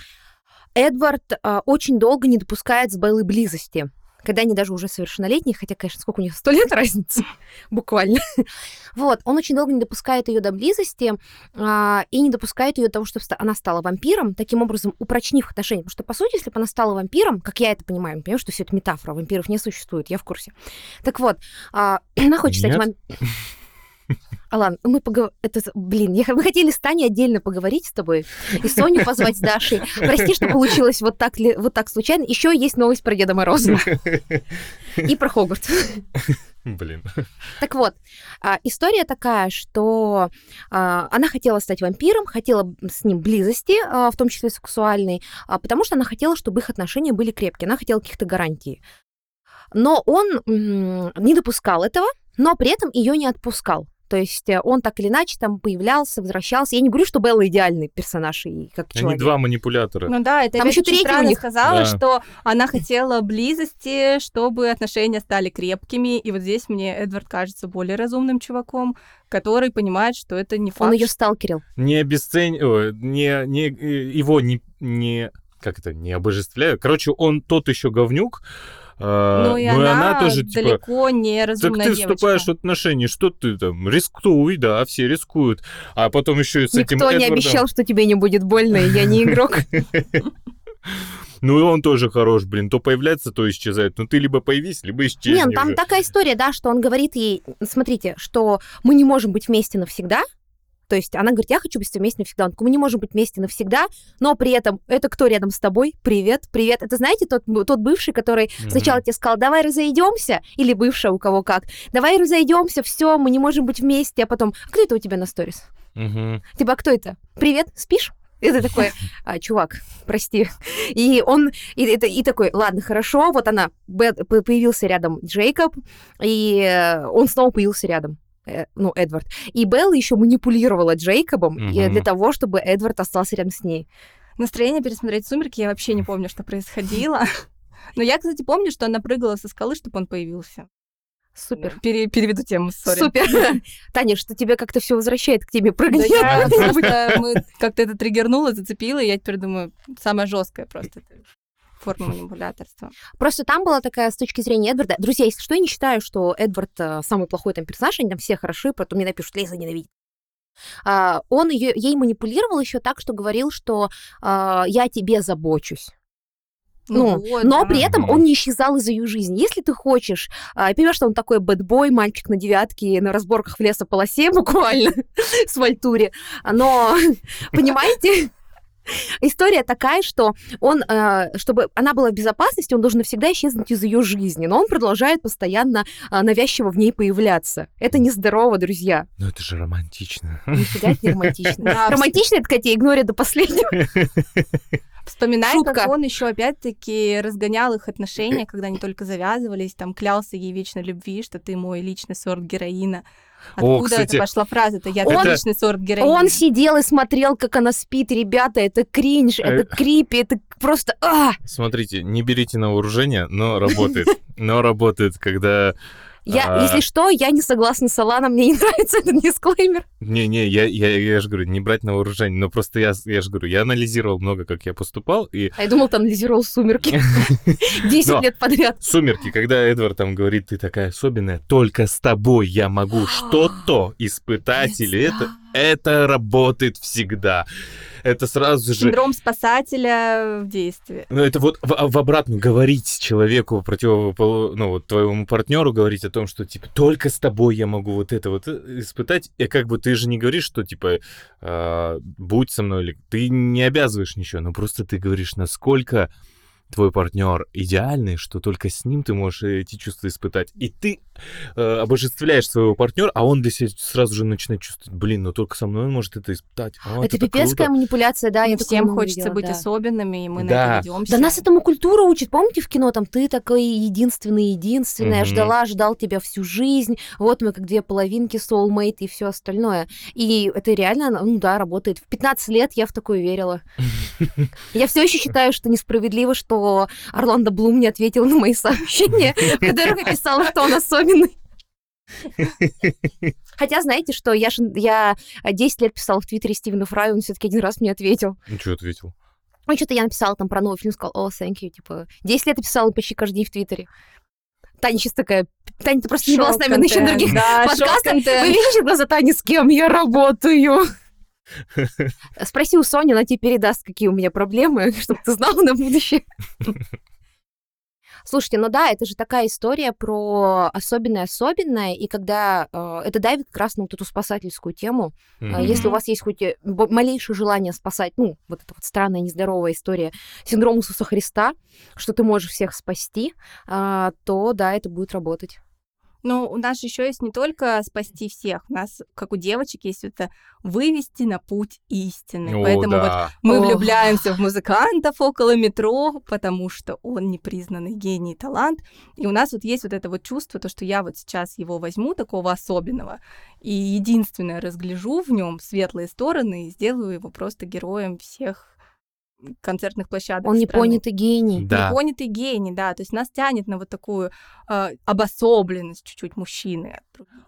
Эдвард э, очень долго не допускает с Беллой близости. Когда они даже уже совершеннолетние, хотя, конечно, сколько у них, сто лет разницы, буквально. Вот, он очень долго не допускает ее до близости а, и не допускает ее до того, чтобы она стала вампиром, таким образом упрочнив отношения. Потому что, по сути, если бы она стала вампиром, как я это понимаю, понимаю, что все это метафора, вампиров не существует, я в курсе. Так вот, а, она хочет стать вампиром. Алан, мы поговорим... Это, блин, я... мы хотели с Таней отдельно поговорить с тобой и Соню позвать с Дашей. Прости, что получилось вот так, ли- вот так случайно. Еще есть новость про Деда Мороза и про Хогвартс. Блин. Так вот, а, история такая, что а, она хотела стать вампиром, хотела с ним близости, а, в том числе сексуальной, потому что она хотела, чтобы их отношения были крепкие, она хотела каких-то гарантий. Но он не допускал этого, но при этом ее не отпускал. То есть э, он так или иначе там появлялся, возвращался. Я не говорю, что Белла идеальный персонаж и как Они человек. два манипулятора. Ну да, это Там еще третий у них. сказала, Да. что она хотела близости, чтобы отношения стали крепкими. И вот здесь мне Эдвард кажется более разумным чуваком, который понимает, что это не факт. Он ее сталкерил. Не обесцень... о, не, не, э, его не, не... Как это? Не обожествляю. Короче, он тот еще говнюк. А, Ну и ну она, тоже, типа... далеко не Так разумная ты девочка. вступаешь в отношения, что ты там, рискуй, да, все рискуют. А потом еще и с этим Никто не Эдвардом. обещал, что тебе не будет больно, и я не игрок. Ну и он тоже хорош, блин, то появляется, то исчезает. Ну ты либо появись, либо исчезни Нет, там уже. такая история, да, что он говорит ей, смотрите, что мы не можем быть вместе навсегда. То есть она говорит, я хочу быть с тобой вместе навсегда. Он такой, мы не можем быть вместе навсегда, но при этом это кто рядом с тобой? Привет, привет. Это знаете тот, тот бывший, который Мгм. сначала тебе сказал, давай разойдемся, или бывшая у кого как, давай разойдемся, все, мы не можем быть вместе, а потом, а кто это у тебя на сторис? Мгм. Типа, а кто это? Привет, спишь? Ты такой, а, чувак, прости. И он, и, это- и такой, ладно, хорошо, вот она, появился рядом Джейкоб, и э, он снова появился рядом. Э, Ну, Эдвард. И Белла еще манипулировала Джейкобом Мгм. для того, чтобы Эдвард остался рядом с ней. Настроение пересмотреть «Сумерки» я вообще не помню, что происходило. Но я, кстати, помню, что она прыгала со скалы, чтобы он появился. Супер. Пере- переведу тему, сори. Супер. Таня, что тебя как-то все возвращает к тебе Да прыгать. я мы как-то это триггернуло, зацепило, и я теперь думаю, самое жесткое просто форма манипуляторства. Просто там была такая с точки зрения Эдварда. Друзья, если что, я не считаю, что Эдвард э, самый плохой там персонаж, они там все хороши, потом мне напишут, Лиза ненавидит. А, он её- ей манипулировал еще так, что говорил, что а, я тебе забочусь. Ну, вот, но да. при этом он не исчезал из ее жизни. Если ты хочешь, а, я понимаю, что он такой бэтбой, мальчик на девятке, на разборках в лесополосе буквально, с Вальтуре, но, понимаете, История такая, что он, э, чтобы она была в безопасности, он должен навсегда исчезнуть из ее жизни, но он продолжает постоянно э, навязчиво в ней появляться. Это нездорово, друзья. Ну это же романтично. Нифига это не романтично. Да, Романтично это, Катя, игнорит до последнего. Вспоминай, Шутка. как он еще опять-таки разгонял их отношения, когда они только завязывались, там клялся ей вечной любви, что ты мой личный сорт героина. О, Откуда кстати, это пошла фраза-то? Я он- твой личный сорт героина. Он сидел и смотрел, как она спит. Ребята, это кринж, это Э. крипи, это просто... а! Смотрите, не берите на вооружение, но работает. Но работает, когда... Я, А. если что, я не согласна с Аланом, мне не нравится этот дисклеймер. Не-не, я, я, я же говорю, не брать на вооружение, но просто я, я же говорю, я анализировал много, как я поступал, и А я думал, там анализировал «Сумерки» 10 Но. лет подряд. «Сумерки», когда Эдвард там говорит, ты такая особенная, только с тобой я могу что-то испытать, или это, это работает всегда. Это сразу же... Синдром спасателя в действии. Ну, это вот в, в обратную говорить человеку, противополу, ну, вот твоему партнеру говорить о том, что, типа, только с тобой я могу вот это вот э, испытать. И как бы ты же не говоришь, что, типа, а, будь со мной, или ты не обязываешь ничего, но просто ты говоришь, насколько твой партнер идеальный, что только с ним ты можешь эти чувства испытать. И ты э, обожествляешь своего партнера, а он для себя сразу же начинает чувствовать, блин, ну только со мной он может это испытать. А, Это пипецкая круто». манипуляция, да, такое Всем хочется видела, быть да. особенными, и мы на Да. это ведемся. Да нас этому культура учит. Помните в кино там ты такой единственный, единственная, я Мгм. ждала, ждал тебя всю жизнь. Вот мы как две половинки, soulmate и все остальное. И это реально, ну да, работает. В 15 лет я в такое верила. Я все еще считаю, что несправедливо, что Орландо Блум не ответил на мои сообщения, в которых я писала, что он особенный. Хотя, знаете, что я, я 10 лет писала в Твиттере Стивену Фраю, он все-таки один раз мне ответил. Ну, что ответил? Ну, что-то я написала там про новый фильм, сказал, о, thank you, типа, 10 лет я писала почти каждый день в Твиттере. Таня сейчас такая, Таня, ты просто не была с нами на еще других Да, подкастах. Вы видите глаза Тани, с кем я работаю? Спроси у Сони, она тебе передаст, какие у меня проблемы, чтобы ты знала на будущее. Слушайте, ну да, это же такая история про особенное-особенное, и когда э, это давит как раз на вот эту спасательскую тему, Мгм. Если у вас есть хоть э, малейшее желание спасать, ну, вот эта вот странная, нездоровая история синдром Иисуса Христа, что ты можешь всех спасти, а, то да, это будет работать. Ну, у нас же еще есть не только спасти всех, у нас, как у девочек, есть это вывести на путь истины. О, Поэтому вот да. мы Ох. влюбляемся в музыкантов около метро, потому что он непризнанный гений и талант. И у нас вот есть вот это вот чувство, то, что я вот сейчас его возьму, такого особенного, и единственное разгляжу в нем светлые стороны и сделаю его просто героем всех концертных площадок Он непонятый гений. Да. Непонятый гений, да. То есть нас тянет на вот такую э, обособленность чуть-чуть мужчины.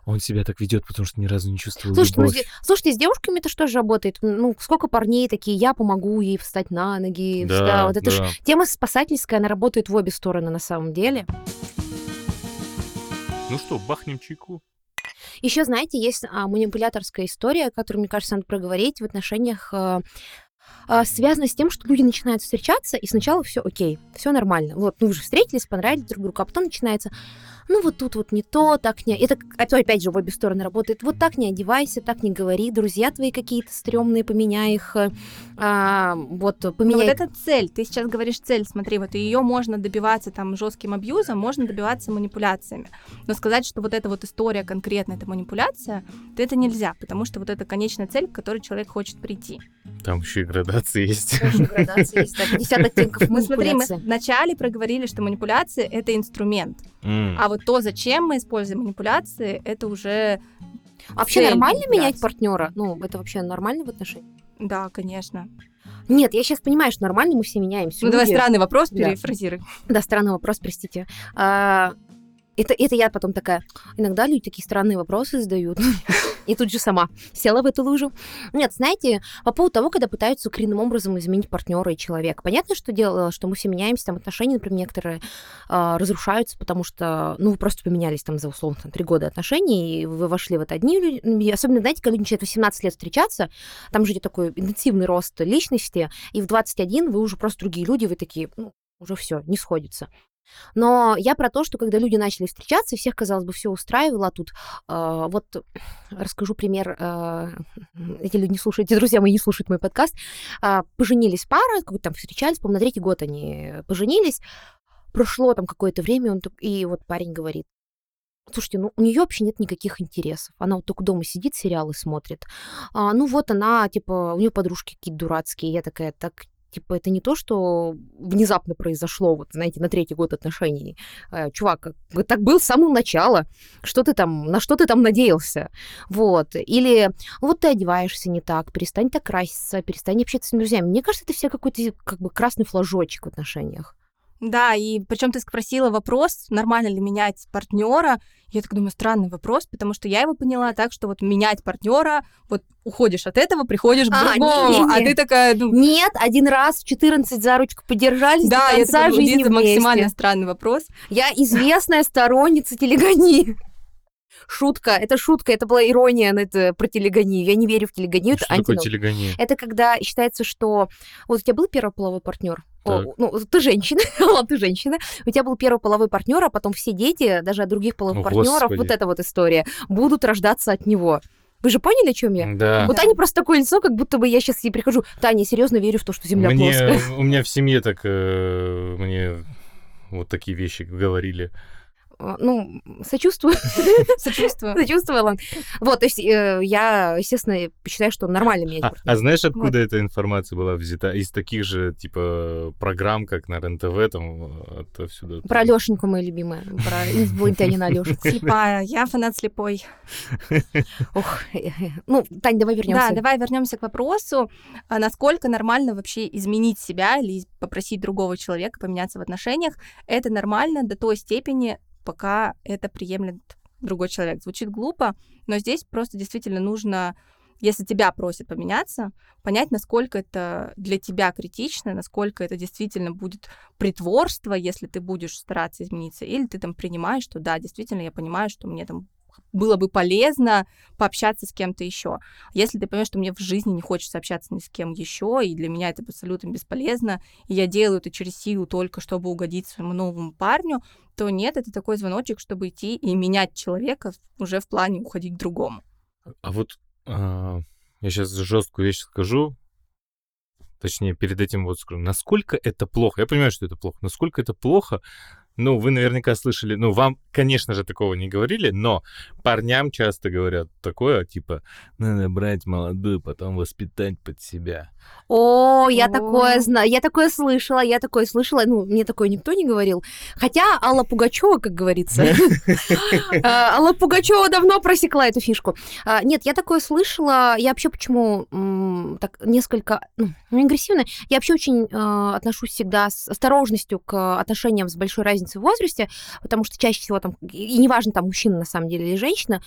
Он себя так ведет, потому что ни разу не чувствовал Слушайте, ну, любовь. зе- слушайте, с девушками это что же работает? Ну, сколько парней такие, я помогу ей встать на ноги. Да, вот это да. тема спасательская, она работает в обе стороны на самом деле. Ну что, бахнем чайку? Еще, знаете, есть а, манипуляторская история, которую, мне кажется, надо проговорить в отношениях а, связано с тем, что люди начинают встречаться, и сначала все окей, все нормально. Вот, ну, вы же встретились, понравились друг другу, а потом начинается, ну, вот тут вот не то, так не... Это, это опять же, в обе стороны работает. Вот так не одевайся, так не говори, друзья твои какие-то стрёмные, поменяй их, э, а, вот, Но вот поменяй... это цель. Ты сейчас говоришь цель, смотри, вот ее можно добиваться там жестким абьюзом, можно добиваться манипуляциями. Но сказать, что вот эта вот история конкретно это манипуляция, то это нельзя, потому что вот это конечная цель, к которой человек хочет прийти. Там еще градации есть. Тоже градация есть, да, 50 оттенков Мы смотри, мы манипуляции. вначале проговорили, что манипуляция это инструмент, М. а вот то, зачем мы используем манипуляции, это уже Вообще цель нормально менять манипуляции. партнера? Ну, это вообще нормально в отношениях? Да, конечно. Нет, я сейчас понимаю, что нормально, мы все меняемся. Ну давай Люди- странный вопрос Да. перефразируй. Да, странный вопрос, простите. А, это, это я потом такая, иногда люди такие странные вопросы задают. И тут же сама села в эту лужу. Нет, знаете, по поводу того, когда пытаются коренным образом изменить партнера и человека. Понятно, что дело, что мы все меняемся, там отношения, например, некоторые а, разрушаются, потому что, ну, вы просто поменялись там за условно там, три года отношений, и вы вошли в это одни люди. Ну, Особенно, знаете, когда люди начинают 18 лет встречаться, там же идет такой интенсивный рост личности, и в 21 вы уже просто другие люди, вы такие, ну, уже все, не сходится. Но я про то, что когда люди начали встречаться, всех, казалось бы, все устраивало, а тут э, вот расскажу пример. Э, эти люди не слушают, эти друзья мои не слушают мой подкаст. Э, поженились пара, как там встречались, по-моему, на третий год они поженились. Прошло там какое-то время, он, и вот парень говорит, Слушайте, ну у нее вообще нет никаких интересов. Она вот только дома сидит, сериалы смотрит. А, ну вот она, типа, у нее подружки какие-то дурацкие. Я такая, так Типа, это не то, что внезапно произошло, вот, знаете, на третий год отношений. Э, чувак, так был с самого начала. Что ты там, на что ты там надеялся? Вот. Или вот ты одеваешься не так, перестань так краситься, перестань общаться с друзьями. Мне кажется, это все какой-то как бы красный флажочек в отношениях. Да, и причем ты спросила вопрос, нормально ли менять партнера. Я так думаю, странный вопрос, потому что я его поняла так, что вот менять партнера, вот уходишь от этого, приходишь к а, другому, не, не, а ты такая... Ну... Нет, один раз в 14 за ручку подержались да, до конца это жизни максимально странный вопрос. Я известная сторонница телегонии. Шутка, это шутка, это была ирония на это про телегонию. Я не верю в телегонию. Что это такое телегония? Это когда считается, что... Вот у тебя был первый половой партнер? О, ну, ты женщина, ладно, ты женщина, у тебя был первый половой партнер, а потом все дети, даже от других половых партнеров, вот эта вот история, будут рождаться от него. Вы же поняли, о чем я? Да. У Тани просто такое лицо, как будто бы я сейчас ей прихожу. Таня, серьезно верю в то, что Земля мне, плоская. У меня в семье так э, мне вот такие вещи говорили. А, ну, сочувствую. Сочувствую. Ладно. Вот, то есть э, я, естественно, считаю, что нормально менять а, а знаешь, откуда эта информация была взята? Из таких же, типа, программ, как на РЕН-ТВ, там, отсюда. Про Лешеньку, моя любимая, про инопланетянина Лешеньку. Слепая, я фанат слепой. Ох, э, э, ну, Тань, давай вернемся. Да, давай вернемся к вопросу, а насколько нормально вообще изменить себя или попросить другого человека поменяться в отношениях. Это нормально до той степени, пока это приемлет другой человек. Звучит глупо, но здесь просто действительно нужно, если тебя просят поменяться, понять, насколько это для тебя критично, насколько это действительно будет притворство, если ты будешь стараться измениться, или ты там принимаешь, что да, действительно, я понимаю, что мне там было бы полезно пообщаться с кем-то еще. Если ты понимаешь, что мне в жизни не хочется общаться ни с кем еще, и для меня это абсолютно бесполезно, и я делаю это через силу только чтобы угодить своему новому парню, то нет, это такой звоночек, чтобы идти и менять человека уже в плане уходить к другому. А вот а, я сейчас жесткую вещь скажу, точнее, перед этим вот скажу, насколько это плохо, я понимаю, что это плохо, насколько это плохо ну, вы наверняка слышали, ну, вам, конечно же, такого не говорили, но парням часто говорят такое, типа, надо брать молодую, потом воспитать под себя. О, я О. такое знаю, я такое слышала, я такое слышала, ну, мне такое никто не говорил. Хотя Алла Пугачева, как говорится, а, Алла Пугачева давно просекла эту фишку. А, нет, я такое слышала, я вообще почему так несколько, ну, агрессивно, я вообще очень а, отношусь всегда с осторожностью к отношениям с большой разницей разницы в возрасте, потому что чаще всего там, и неважно, там мужчина на самом деле или женщина,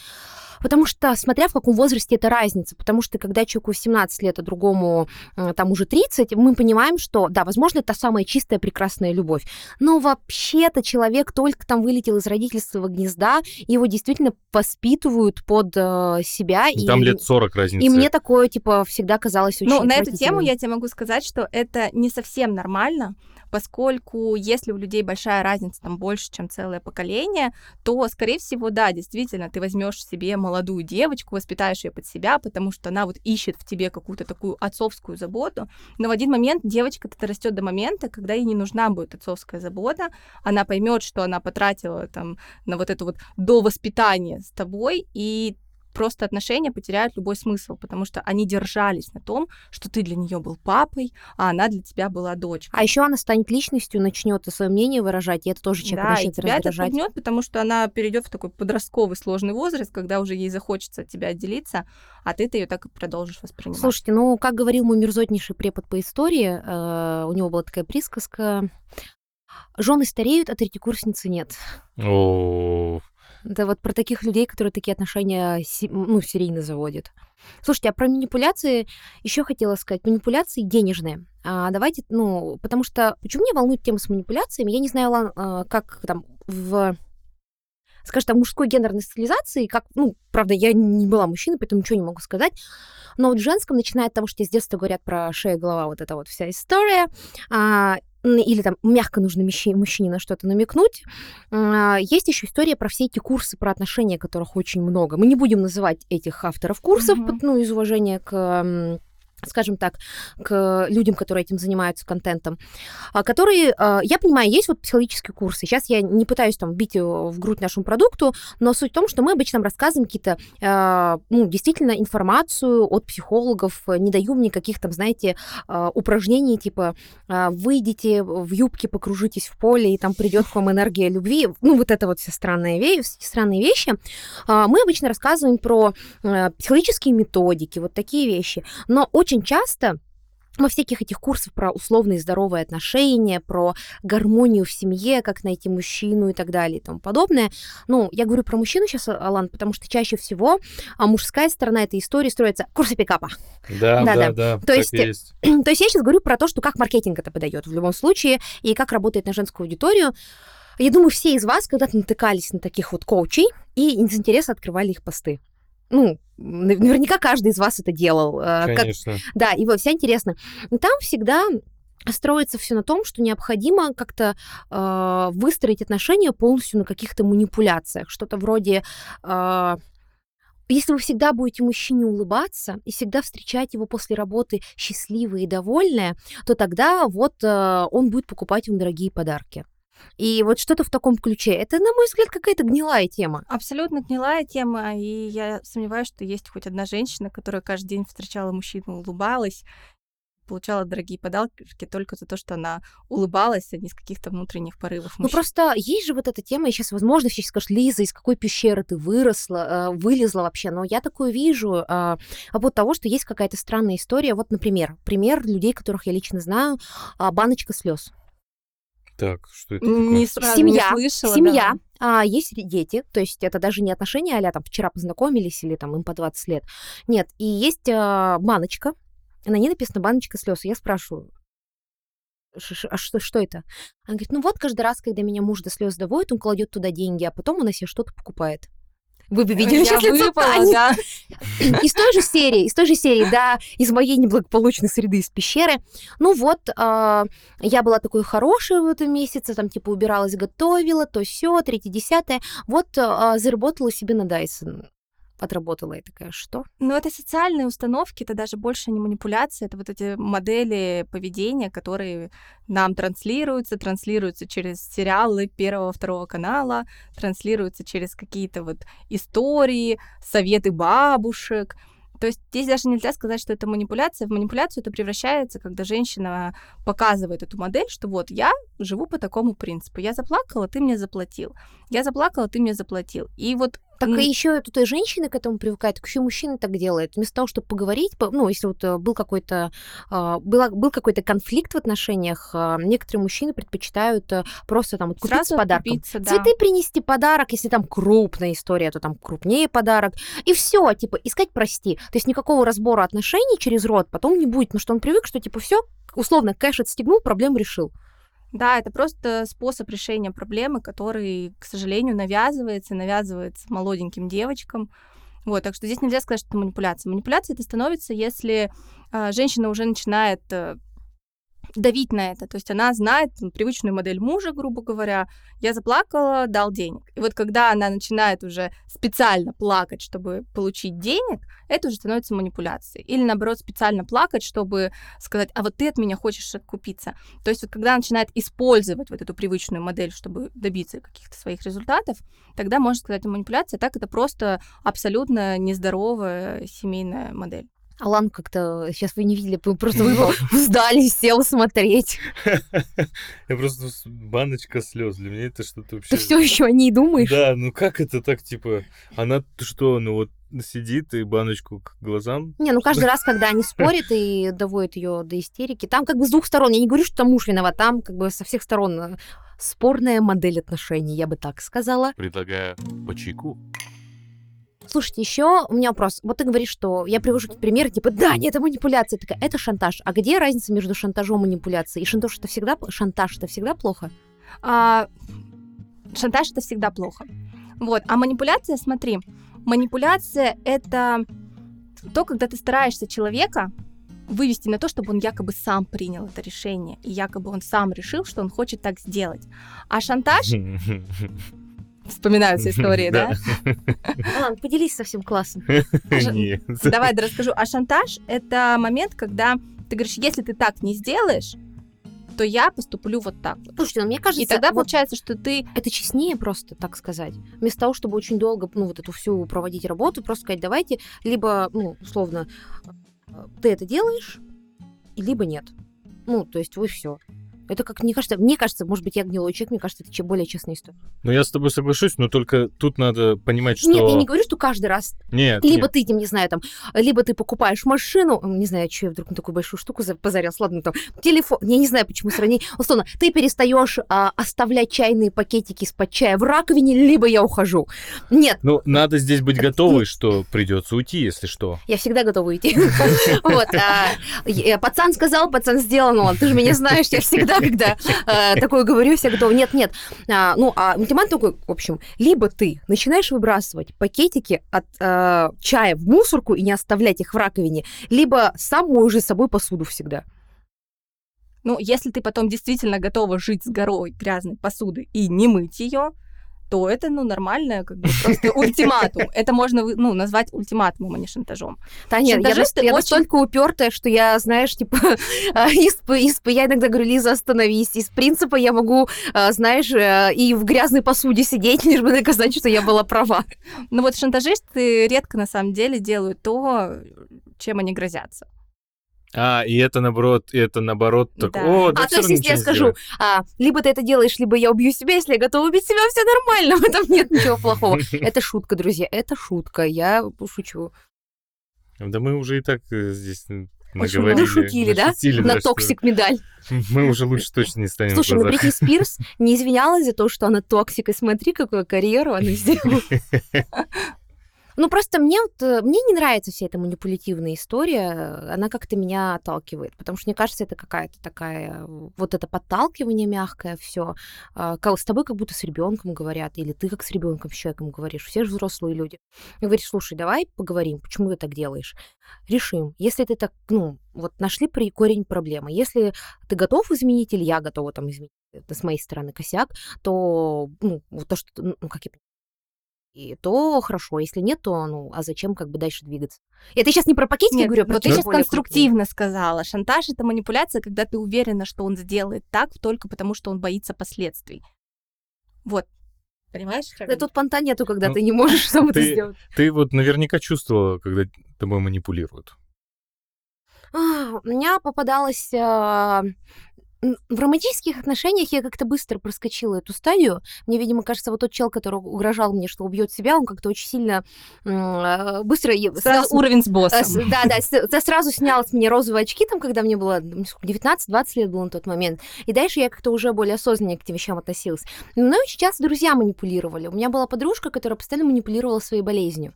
Потому что, смотря в каком возрасте это разница, потому что когда человеку 17 лет, а другому там уже 30, мы понимаем, что, да, возможно, это самая чистая, прекрасная любовь, но вообще-то человек только там вылетел из родительского гнезда, его действительно воспитывают под э, себя. Там и, лет 40 разница. И мне такое, типа, всегда казалось очень Ну, на эту тему я тебе могу сказать, что это не совсем нормально, поскольку если у людей большая разница, там больше, чем целое поколение, то, скорее всего, да, действительно, ты возьмешь себе молодую девочку, воспитаешь ее под себя, потому что она вот ищет в тебе какую-то такую отцовскую заботу, но в один момент девочка это растет до момента, когда ей не нужна будет отцовская забота, она поймет, что она потратила там на вот это вот до воспитания с тобой, и просто отношения потеряют любой смысл, потому что они держались на том, что ты для нее был папой, а она для тебя была дочкой. А еще она станет личностью, начнет свое мнение выражать, и это тоже человек да, начнет и тебя раздражать. это пугнет, потому что она перейдет в такой подростковый сложный возраст, когда уже ей захочется от тебя отделиться, а ты-то ее так и продолжишь воспринимать. Слушайте, ну, как говорил мой мерзотнейший препод по истории, э, у него была такая присказка Жены стареют, а третьекурсницы нет. О, это вот про таких людей, которые такие отношения ну, серийно заводят. Слушайте, а про манипуляции еще хотела сказать. Манипуляции денежные. А давайте, ну, потому что почему меня волнует тема с манипуляциями? Я не знаю, а, как там в скажем, там, мужской гендерной социализации, как, ну, правда, я не была мужчиной, поэтому ничего не могу сказать, но вот в женском, начиная от того, что с детства говорят про шею, голова, вот эта вот вся история, а, или там мягко нужно мужчине, на что-то намекнуть. А, есть еще история про все эти курсы про отношения, которых очень много. Мы не будем называть этих авторов курсов, mm-hmm. ну, из уважения к скажем так, к людям, которые этим занимаются контентом, а, которые, а, я понимаю, есть вот психологические курсы. Сейчас я не пытаюсь там бить в грудь нашему продукту, но суть в том, что мы обычно рассказываем какие-то, а, ну, действительно, информацию от психологов, не даем никаких там, знаете, упражнений, типа, выйдите в юбке, покружитесь в поле, и там придет к вам энергия любви. Ну, вот это вот все странные, ве- странные вещи. Мы обычно рассказываем про психологические методики, вот такие вещи. Но очень очень часто во всяких этих курсах про условные здоровые отношения, про гармонию в семье, как найти мужчину и так далее и тому подобное. Ну, я говорю про мужчину сейчас, Алан, потому что чаще всего а мужская сторона этой истории строится курсы пикапа. Да, да, да. да то, есть, есть. то есть я сейчас говорю про то, что как маркетинг это подает в любом случае, и как работает на женскую аудиторию. Я думаю, все из вас когда-то натыкались на таких вот коучей и из интереса открывали их посты ну, наверняка каждый из вас это делал. Э, Конечно. Как, да, и вот вся интересно. Там всегда строится все на том, что необходимо как-то э, выстроить отношения полностью на каких-то манипуляциях. Что-то вроде... Э, если вы всегда будете мужчине улыбаться и всегда встречать его после работы счастливой и довольная, то тогда вот э, он будет покупать вам дорогие подарки. И вот что-то в таком ключе. Это, на мой взгляд, какая-то гнилая тема. Абсолютно гнилая тема. И я сомневаюсь, что есть хоть одна женщина, которая каждый день встречала мужчину, улыбалась, получала дорогие подарки только за то, что она улыбалась, а не из каких-то внутренних порывов. Ну просто есть же вот эта тема, и сейчас, возможно, все скажут, Лиза, из какой пещеры ты выросла, э, вылезла вообще, но я такое вижу э, а вот того, что есть какая-то странная история. Вот, например, пример людей, которых я лично знаю, э, баночка слез. Так, что это такое? Не сразу семья, не слышала, семья, да. а, есть дети, то есть это даже не отношения, а там вчера познакомились или там им по 20 лет. Нет, и есть а, баночка, на ней написано баночка слез. Я спрашиваю, а что, что это? Она говорит, ну вот каждый раз, когда меня муж до слез доводит, он кладет туда деньги, а потом он на себе что-то покупает. Вы бы видели сейчас лицо Тани. Да. Из той же серии, из той же серии, да, из моей неблагополучной среды, из пещеры. Ну вот, э, я была такой хорошей в этом месяце, там типа убиралась, готовила, то все, третье, десятое. Вот э, заработала себе на Дайсон отработала и такая, что? Ну, это социальные установки, это даже больше не манипуляция, это вот эти модели поведения, которые нам транслируются, транслируются через сериалы первого, второго канала, транслируются через какие-то вот истории, советы бабушек. То есть здесь даже нельзя сказать, что это манипуляция. В манипуляцию это превращается, когда женщина показывает эту модель, что вот я живу по такому принципу. Я заплакала, ты мне заплатил. Я заплакала, ты мне заплатил. И вот так mm. и еще тут и женщины к этому привыкают, так еще мужчины так делают. Вместо того, чтобы поговорить, ну, если вот э, был какой-то а, был, был какой-то конфликт в отношениях, а, некоторые мужчины предпочитают э, просто там купить Сразу подарком. Купиться, да. Цветы принести подарок, если там крупная история, то там крупнее подарок. И все, типа, искать прости. То есть никакого разбора отношений через род потом не будет, потому что он привык, что типа все, условно, кэш отстегнул, проблему решил. Да, это просто способ решения проблемы, который, к сожалению, навязывается, навязывается молоденьким девочкам. Вот, так что здесь нельзя сказать, что это манипуляция. Манипуляция это становится, если э, женщина уже начинает э, давить на это. То есть она знает привычную модель мужа, грубо говоря. Я заплакала, дал денег. И вот когда она начинает уже специально плакать, чтобы получить денег, это уже становится манипуляцией. Или наоборот, специально плакать, чтобы сказать, а вот ты от меня хочешь откупиться. То есть вот когда она начинает использовать вот эту привычную модель, чтобы добиться каких-то своих результатов, тогда можно сказать, манипуляция. Так это просто абсолютно нездоровая семейная модель. Алан как-то, сейчас вы не видели, просто вы его сдали, сел смотреть. Я просто баночка слез. Для меня это что-то вообще... Ты все еще о ней думаешь? Да, ну как это так, типа, она что, ну вот сидит и баночку к глазам. Не, ну каждый раз, когда они спорят и доводят ее до истерики, там как бы с двух сторон. Я не говорю, что там муж виноват, там как бы со всех сторон э, спорная модель отношений, я бы так сказала. Предлагаю по чайку. Слушайте, еще у меня вопрос. Вот ты говоришь, что я привожу пример, типа, да, нет, это манипуляция. Такая, это шантаж. А где разница между шантажом и манипуляцией? И шантаж это всегда, шантаж это всегда плохо? А, шантаж это всегда плохо. Вот. А манипуляция, смотри, манипуляция это то, когда ты стараешься человека вывести на то, чтобы он якобы сам принял это решение, и якобы он сам решил, что он хочет так сделать. А шантаж... Вспоминаются истории, да? Ладно, поделись со всем классом. Давай, да расскажу. А шантаж — это момент, когда ты говоришь, если ты так не сделаешь, то я поступлю вот так вот. Слушайте, ну мне кажется, И тогда вот получается, что ты... это честнее просто, так сказать. Вместо того, чтобы очень долго, ну, вот эту всю проводить работу, просто сказать, давайте, либо, ну, условно, э, ты это делаешь, либо нет. Ну, то есть вы все. Это как, мне кажется, мне кажется, может быть, я гнилой человек, мне кажется, это че- более честная история. Ну, я с тобой соглашусь, но только тут надо понимать, что... Нет, я не говорю, что каждый раз Нет, Либо нет. ты, не знаю, там, либо ты покупаешь машину, не знаю, что я вдруг на такую большую штуку за- позарилась, ладно, там, телефон, я не знаю, почему сравнить, условно, ты перестаешь а, оставлять чайные пакетики из-под чая в раковине, либо я ухожу. Нет, Ну, надо здесь быть готовой, что придется уйти, если что. я всегда готова идти. Вот, а, э, пацан сказал, пацан сделал, ну, ты же меня знаешь, я всегда, когда э, такое говорю, всегда готова. Нет, нет. А, Ну, а ультиматум такой, в общем, либо ты начинаешь выбрасывать пакетики от э, чая в мусорку и не оставлять их в раковине, либо сам моешь за собой посуду всегда. Ну, если ты потом действительно готова жить с горой грязной посуды и не мыть ее, то это, ну, нормально, как бы просто ультиматум. Это можно, ну, назвать ультиматумом, а не шантажом. Таня, я, Шантажисты нас- я очень- настолько упертая, что я, знаешь, типа, а, из, из- я иногда говорю, Лиза, остановись. Из принципа я могу, а, знаешь, э, и в грязной посуде сидеть, лишь бы доказать, что я была права. Но вот шантажисты редко, на самом деле, делают то, чем они грозятся. А, и это наоборот, и это наоборот, так, Да. о, да а то есть, если я скажу, сделаю». а, либо ты это делаешь, либо я убью себя, если я готова убить себя, все нормально, в этом нет ничего плохого. Это шутка, друзья, это шутка, я шучу. Да мы уже и так э, здесь наговорили. да? нашутили, На да, что toxic медаль. Мы уже лучше точно не станем Слушай, ну. Бритни Спирс не извинялась за то, что она toxic, и смотри, какую карьеру она сделала. Ну, просто мне вот, э, мне не нравится вся эта манипулятивная история, она как-то меня отталкивает, потому что мне кажется, это какая-то такая, вот это подталкивание мягкое, все. С тобой как будто с ребенком говорят, или ты как с ребенком, с человеком говоришь, все же взрослые люди. И говоришь, слушай, давай поговорим, почему ты так делаешь. Решим. Если ты так, ну, вот нашли при- корень проблемы, если ты готов изменить, или я готова там изменить, это с моей стороны косяк, то, ну, вот то, что, ну, как я и то хорошо, если нет, то, ну, а зачем как бы дальше двигаться? Это сейчас не про пакетики Нет, говорю, а про вот ты сейчас конструктивно сказала. Шантаж — это манипуляция, когда ты уверена, что он сделает так только потому, что он боится последствий. Вот. Понимаешь? крупнее. Да тут понта нету, когда Ну, ты не можешь сам это ты- сделать. Ты вот наверняка чувствовала, когда тобой манипулируют. А, У меня попадалось... м, В романтических отношениях я как-то быстро проскочила эту стадию. Мне, видимо, кажется, вот тот чел, который угрожал мне, что убьет себя, он как-то очень сильно а, быстро... снял Сразу с- уровень с боссом. Да, да, да, сразу снял с меня розовые очки, там, когда мне было ну, сколько, 19-20 лет было на тот момент. И дальше я как-то уже более осознанно к этим вещам относилась. Мной очень часто друзья манипулировали. У меня была подружка, которая постоянно манипулировала своей болезнью.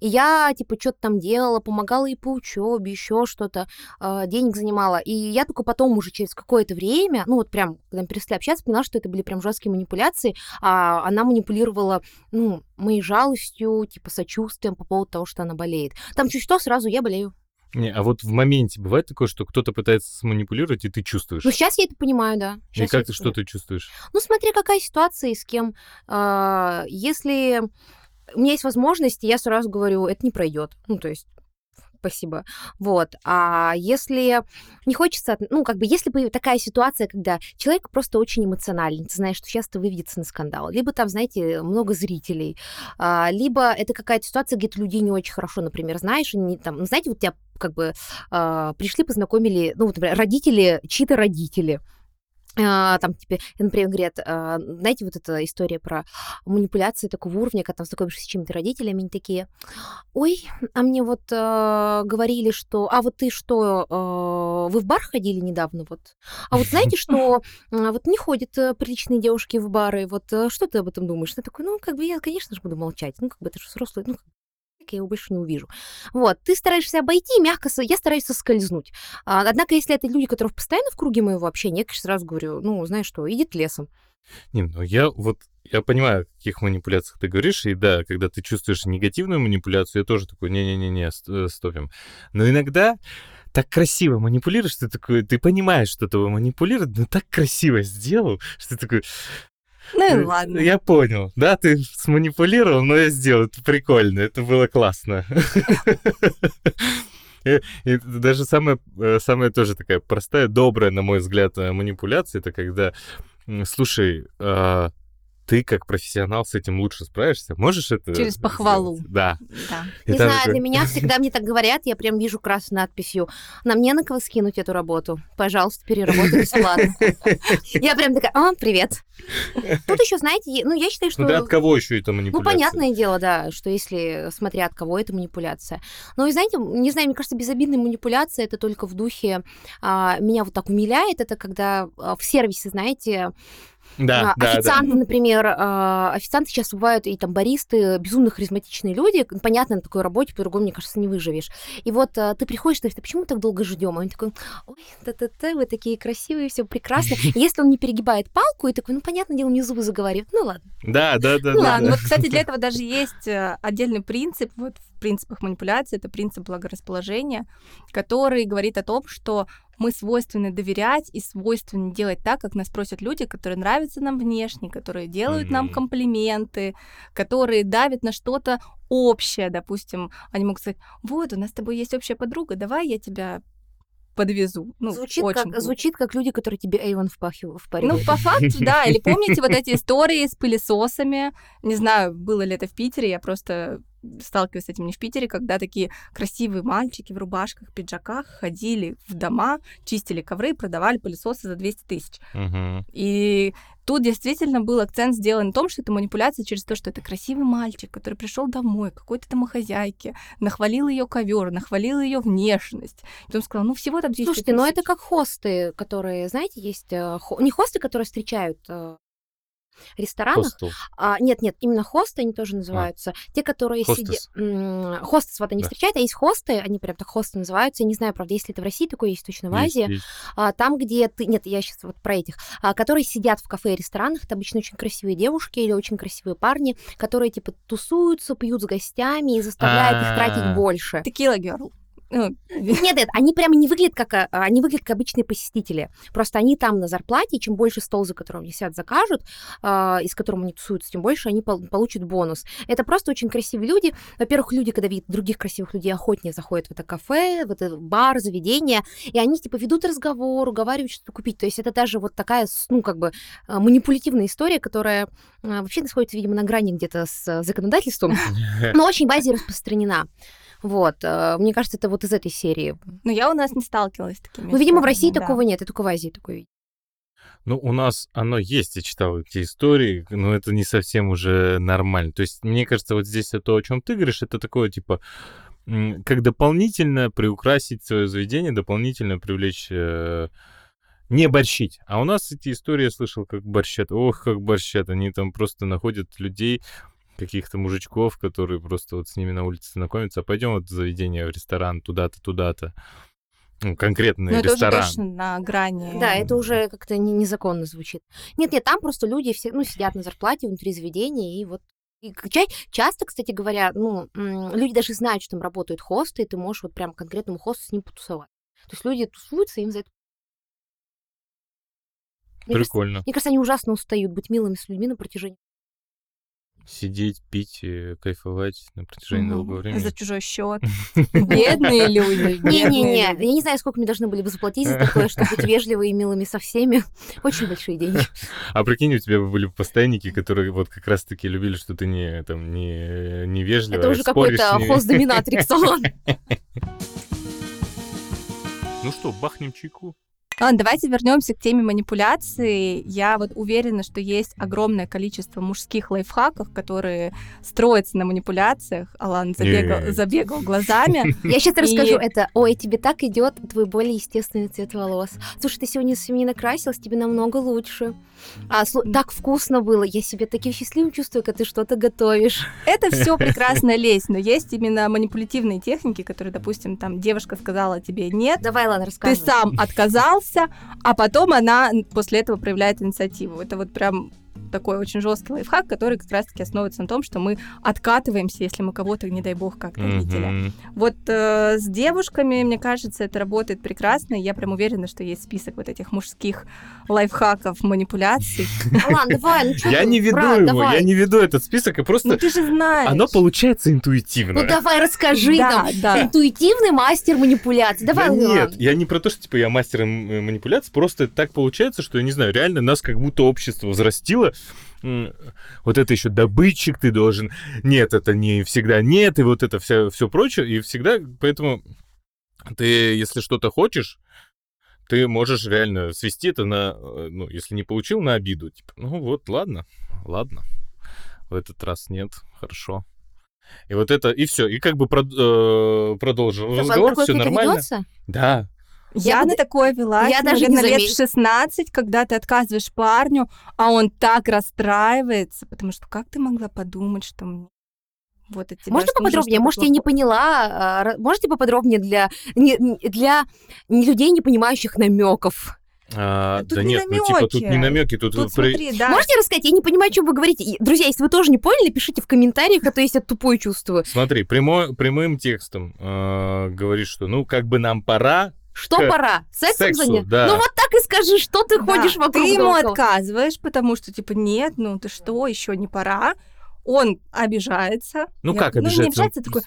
И я, типа, что-то там делала, помогала ей по учебе, еще что-то, э, денег занимала. И я только потом уже через какое-то время, ну вот прям, когда мы перестали общаться, поняла, что это были прям жесткие манипуляции, а она манипулировала, ну, моей жалостью, типа, сочувствием по поводу того, что она болеет. Там чуть что, сразу я болею. Не, а вот в моменте бывает такое, что кто-то пытается сманипулировать, и ты чувствуешь. Ну, сейчас я это понимаю, да. и Щас я как ты, что ты чувствуешь? Ну, смотри, какая ситуация и с кем. А, Если у меня есть возможность, я сразу говорю, это не пройдет. Ну, то есть спасибо. Вот. А если не хочется, ну, как бы, если бы такая ситуация, когда человек просто очень эмоциональный, ты знаешь, что часто выведется на скандал, либо там, знаете, много зрителей, а, либо это какая-то ситуация, где ты людей не очень хорошо, например, знаешь, они там, ну, знаете, вот тебя как бы а, пришли, познакомили, ну, вот, например, родители, чьи-то родители, там тебе, например, говорят, а, знаете, вот эта история про манипуляции такого уровня, когда там знакомишься с чьими-то родителями, они такие, ой, а мне вот а, говорили, что, а вот ты что, а, вы в бар ходили недавно, вот, а вот знаете, что а, вот не ходят а, приличные девушки в бары, вот а, что ты об этом думаешь? Ты такой, ну, как бы я, конечно же, буду молчать, ну, как бы это же взрослый, ну, как я его больше не увижу. Вот, ты стараешься обойти, мягко, я стараюсь соскользнуть. А, однако, если это люди, которые постоянно в круге моего общения, я, конечно, сразу говорю, ну, знаешь что, иди ты лесом. Не, ну я вот, я понимаю, о каких манипуляциях ты говоришь, и да, когда ты чувствуешь негативную манипуляцию, я тоже такой, не-не-не-не, ст- стопим. Но иногда так красиво манипулируешь, ты такой, ты понимаешь, что ты манипулирует, но так красиво сделал, что ты такой, Ну и «Э, ладно. Я понял. Да, ты сманипулировал, но я сделал. Это прикольно. Это было классно. И, и даже самая, э, самая тоже такая простая, добрая, на мой взгляд, э, манипуляция, это когда, слушай, а, ты как профессионал с этим лучше справишься, можешь это Через похвалу. сделать?» Да. Да. И Не знаю, такой, для меня всегда мне так говорят, я прям вижу красную надписью. Нам не на кого скинуть эту работу. Пожалуйста, переработай бесплатно. Я прям такая, а, привет. Тут еще, знаете, ну, я считаю, что... Ну, да от кого еще это Ну, манипуляция? понятное дело, да, что если, смотря от кого это манипуляция. Но, вы знаете, не знаю, мне кажется, безобидная манипуляция это только в духе а, меня вот так умиляет, это когда а, в сервисе, знаете, Да, а, да, да. официанты, например, а, официанты сейчас бывают и там баристы, безумно харизматичные люди. Понятно, на такой работе по-другому, мне кажется, не выживешь. И вот а, ты приходишь, ты говоришь, «Да почему мы так долго ждем? А он такой, ой, та-та-та, вы такие красивые, все прекрасно. Если он не перегибает палку, и такой, ну, понятное дело, мне зубы заговаривают. Ну, ладно. Да, да, да, Ну да, ладно, да. вот, кстати, для этого даже есть э, отдельный принцип, вот в принципах манипуляции, это принцип благорасположения, который говорит о том, что мы свойственны доверять и свойственны делать так, как нас просят люди, которые нравятся нам внешне, которые делают нам Мгм. комплименты, которые давят на что-то общее, допустим, они могут сказать, вот, у нас с тобой есть общая подруга, давай я тебя подвезу. Ну, звучит, очень как, глупо. звучит как люди, которые тебе Эйвон впахивают, Ну, впаривают. по факту, да. Или помните вот эти истории с пылесосами? Не знаю, было ли это в Питере, я просто сталкиваюсь с этим не в Питере, когда такие красивые мальчики в рубашках, пиджаках ходили в дома, чистили ковры и продавали пылесосы за 200 тысяч. Мгм. И тут действительно был акцент сделан на том, что это манипуляция через то, что это красивый мальчик, который пришел домой, к какой-то домохозяйке, нахвалил ее ковер, нахвалил ее внешность. Потом сказал, ну всего там 200 Слушайте, но тысяч». это как хосты, которые, знаете, есть... э, хо- Не хосты, которые встречают э, в ресторанах, Хостел. А, нет, нет, именно хосты они тоже называются. Те, которые сидят... Хостес. Вот они Да. встречают, а есть хосты, они прям так хосты называются. Я не знаю, правда, если это в России такое есть, точно в Есть, Азии. есть. А, там, где ты... Нет, я сейчас вот про этих. а, которые сидят в кафе и ресторанах. Это обычно очень красивые девушки или очень красивые парни, которые, типа, тусуются, пьют с гостями и заставляют их А. тратить больше. Текила Герл. Ну, Нет, нет, они прямо не выглядят как а, они выглядят как обычные посетители. Просто они там на зарплате, и чем больше стол, за которым они сидят, закажут, а, и с которым они тусуются, тем больше они пол- получат бонус. Это просто очень красивые люди. Во-первых, люди, когда видят других красивых людей, охотнее заходят в это кафе, в это бар, заведение, и они типа ведут разговор, уговаривают что-то купить. То есть это даже вот такая, ну, как бы а, манипулятивная история, которая а, вообще находится, видимо, на грани где-то с а, законодательством, но очень в Азии распространена. Вот, э, мне кажется, это вот из этой серии. Но я у нас не сталкивалась с такими. Ну, видимо, в России да. такого нет, я только в Азии такое видела. Ну, у нас оно есть, я читал эти истории, но это не совсем уже нормально. То есть, мне кажется, вот здесь то, о чем ты говоришь, это такое, типа, как дополнительно приукрасить свое заведение, дополнительно привлечь... э, не борщить. А у нас эти истории я слышал, как борщат. Ох, как борщат. Они там просто находят людей, каких-то мужичков, которые просто вот с ними на улице знакомятся. А пойдем вот в заведение, в ресторан, туда-то, туда-то. Ну, конкретный Ну, это уже ресторан. точно на грани. Да, это уже как-то не- незаконно звучит. Нет, нет, там просто люди все, ну, сидят на зарплате внутри заведения, и вот и часто, кстати говоря, ну, люди даже знают, что там работают хосты, и ты можешь вот прям конкретному хосту с ним потусовать. То есть люди тусуются, им за это... Мне кажется, Прикольно. мне кажется, они ужасно устают быть милыми с людьми на протяжении. Сидеть, пить, и кайфовать на протяжении долгого времени. За чужой счет. Бедные люди. Не-не-не, я не знаю, сколько мне должны были бы заплатить за такое, чтобы быть вежливой и милыми со всеми. Очень большие деньги. А прикинь, у тебя были постоянники, которые вот как раз-таки любили, что ты не, там, не, не вежливо, Это уже какой-то с ними. хост-доминатрикс салон. Ну что, бахнем чайку? Ладно, давайте вернемся к теме манипуляции. Я вот уверена, что есть огромное количество мужских лайфхаков, которые строятся на манипуляциях. Алан забегал, Нет. забегал глазами. Я сейчас расскажу это. Ой, тебе так идет твой более естественный цвет волос. Слушай, ты сегодня совсем не накрасилась, тебе намного лучше. А, так вкусно было. Я себя таким счастливым чувствую, когда ты что-то готовишь. Это все прекрасно лезть, но есть именно манипулятивные техники, которые, допустим, там девушка сказала тебе нет, Давай, ты рассказывай. сам отказался, а потом она после этого проявляет инициативу. Это вот прям такой очень жесткий лайфхак, который как раз-таки основывается на том, что мы откатываемся, если мы кого-то, не дай бог, как-то видели. Мгм. Вот э, с девушками, мне кажется, это работает прекрасно, я прям уверена, что есть список вот этих мужских лайфхаков, манипуляций. Алан, давай, ну что Я не веду его, я не веду этот список, и Ну просто ты же знаешь. оно получается интуитивно. Ну давай расскажи Да, нам. да. Интуитивный мастер манипуляций. Да Давай, нет, я не про то, что типа я мастер э, манипуляций, просто так получается, что я не знаю, реально нас как будто общество взрастило. Вот это еще добытчик ты должен. Нет, это не всегда нет, и вот это все, все прочее. И всегда, поэтому ты, если что-то хочешь, ты можешь реально свести это на, э, ну, если не получил, на обиду. Типа, ну вот, ладно, ладно. В этот раз нет, хорошо. И вот это, и все. И как бы прод- э, продолжил разговор, все нормально. ведется? Да, Я, Я на бы- такое велась, я даже не наверное, лет заметила. 16, когда ты отказываешь парню, а он так расстраивается, потому что как ты могла подумать, что мне вот от тебя Можно поподробнее? Может, я не плохое? поняла. а, Можете поподробнее для, не- для не людей, не понимающих намеков? А, Тут да не нет, ну типа тут не намеки, тут, Тут при- смотри, да. Можете рассказать? Я не понимаю, о чем вы говорите. Друзья, если вы тоже не поняли, пишите в комментариях, а то я себя тупой чувствую. Смотри, прямо, прямым текстом э, говоришь, что ну как бы нам пора. Что К пора? Сексом сексу, заняться? да. Ну вот так и скажи, что ты Да, ходишь вокруг Ты ему около. отказываешь, потому что, типа, нет, ну ты что, еще не пора. Он обижается. Ну Я- как Ну, не обижается? обижается, такой,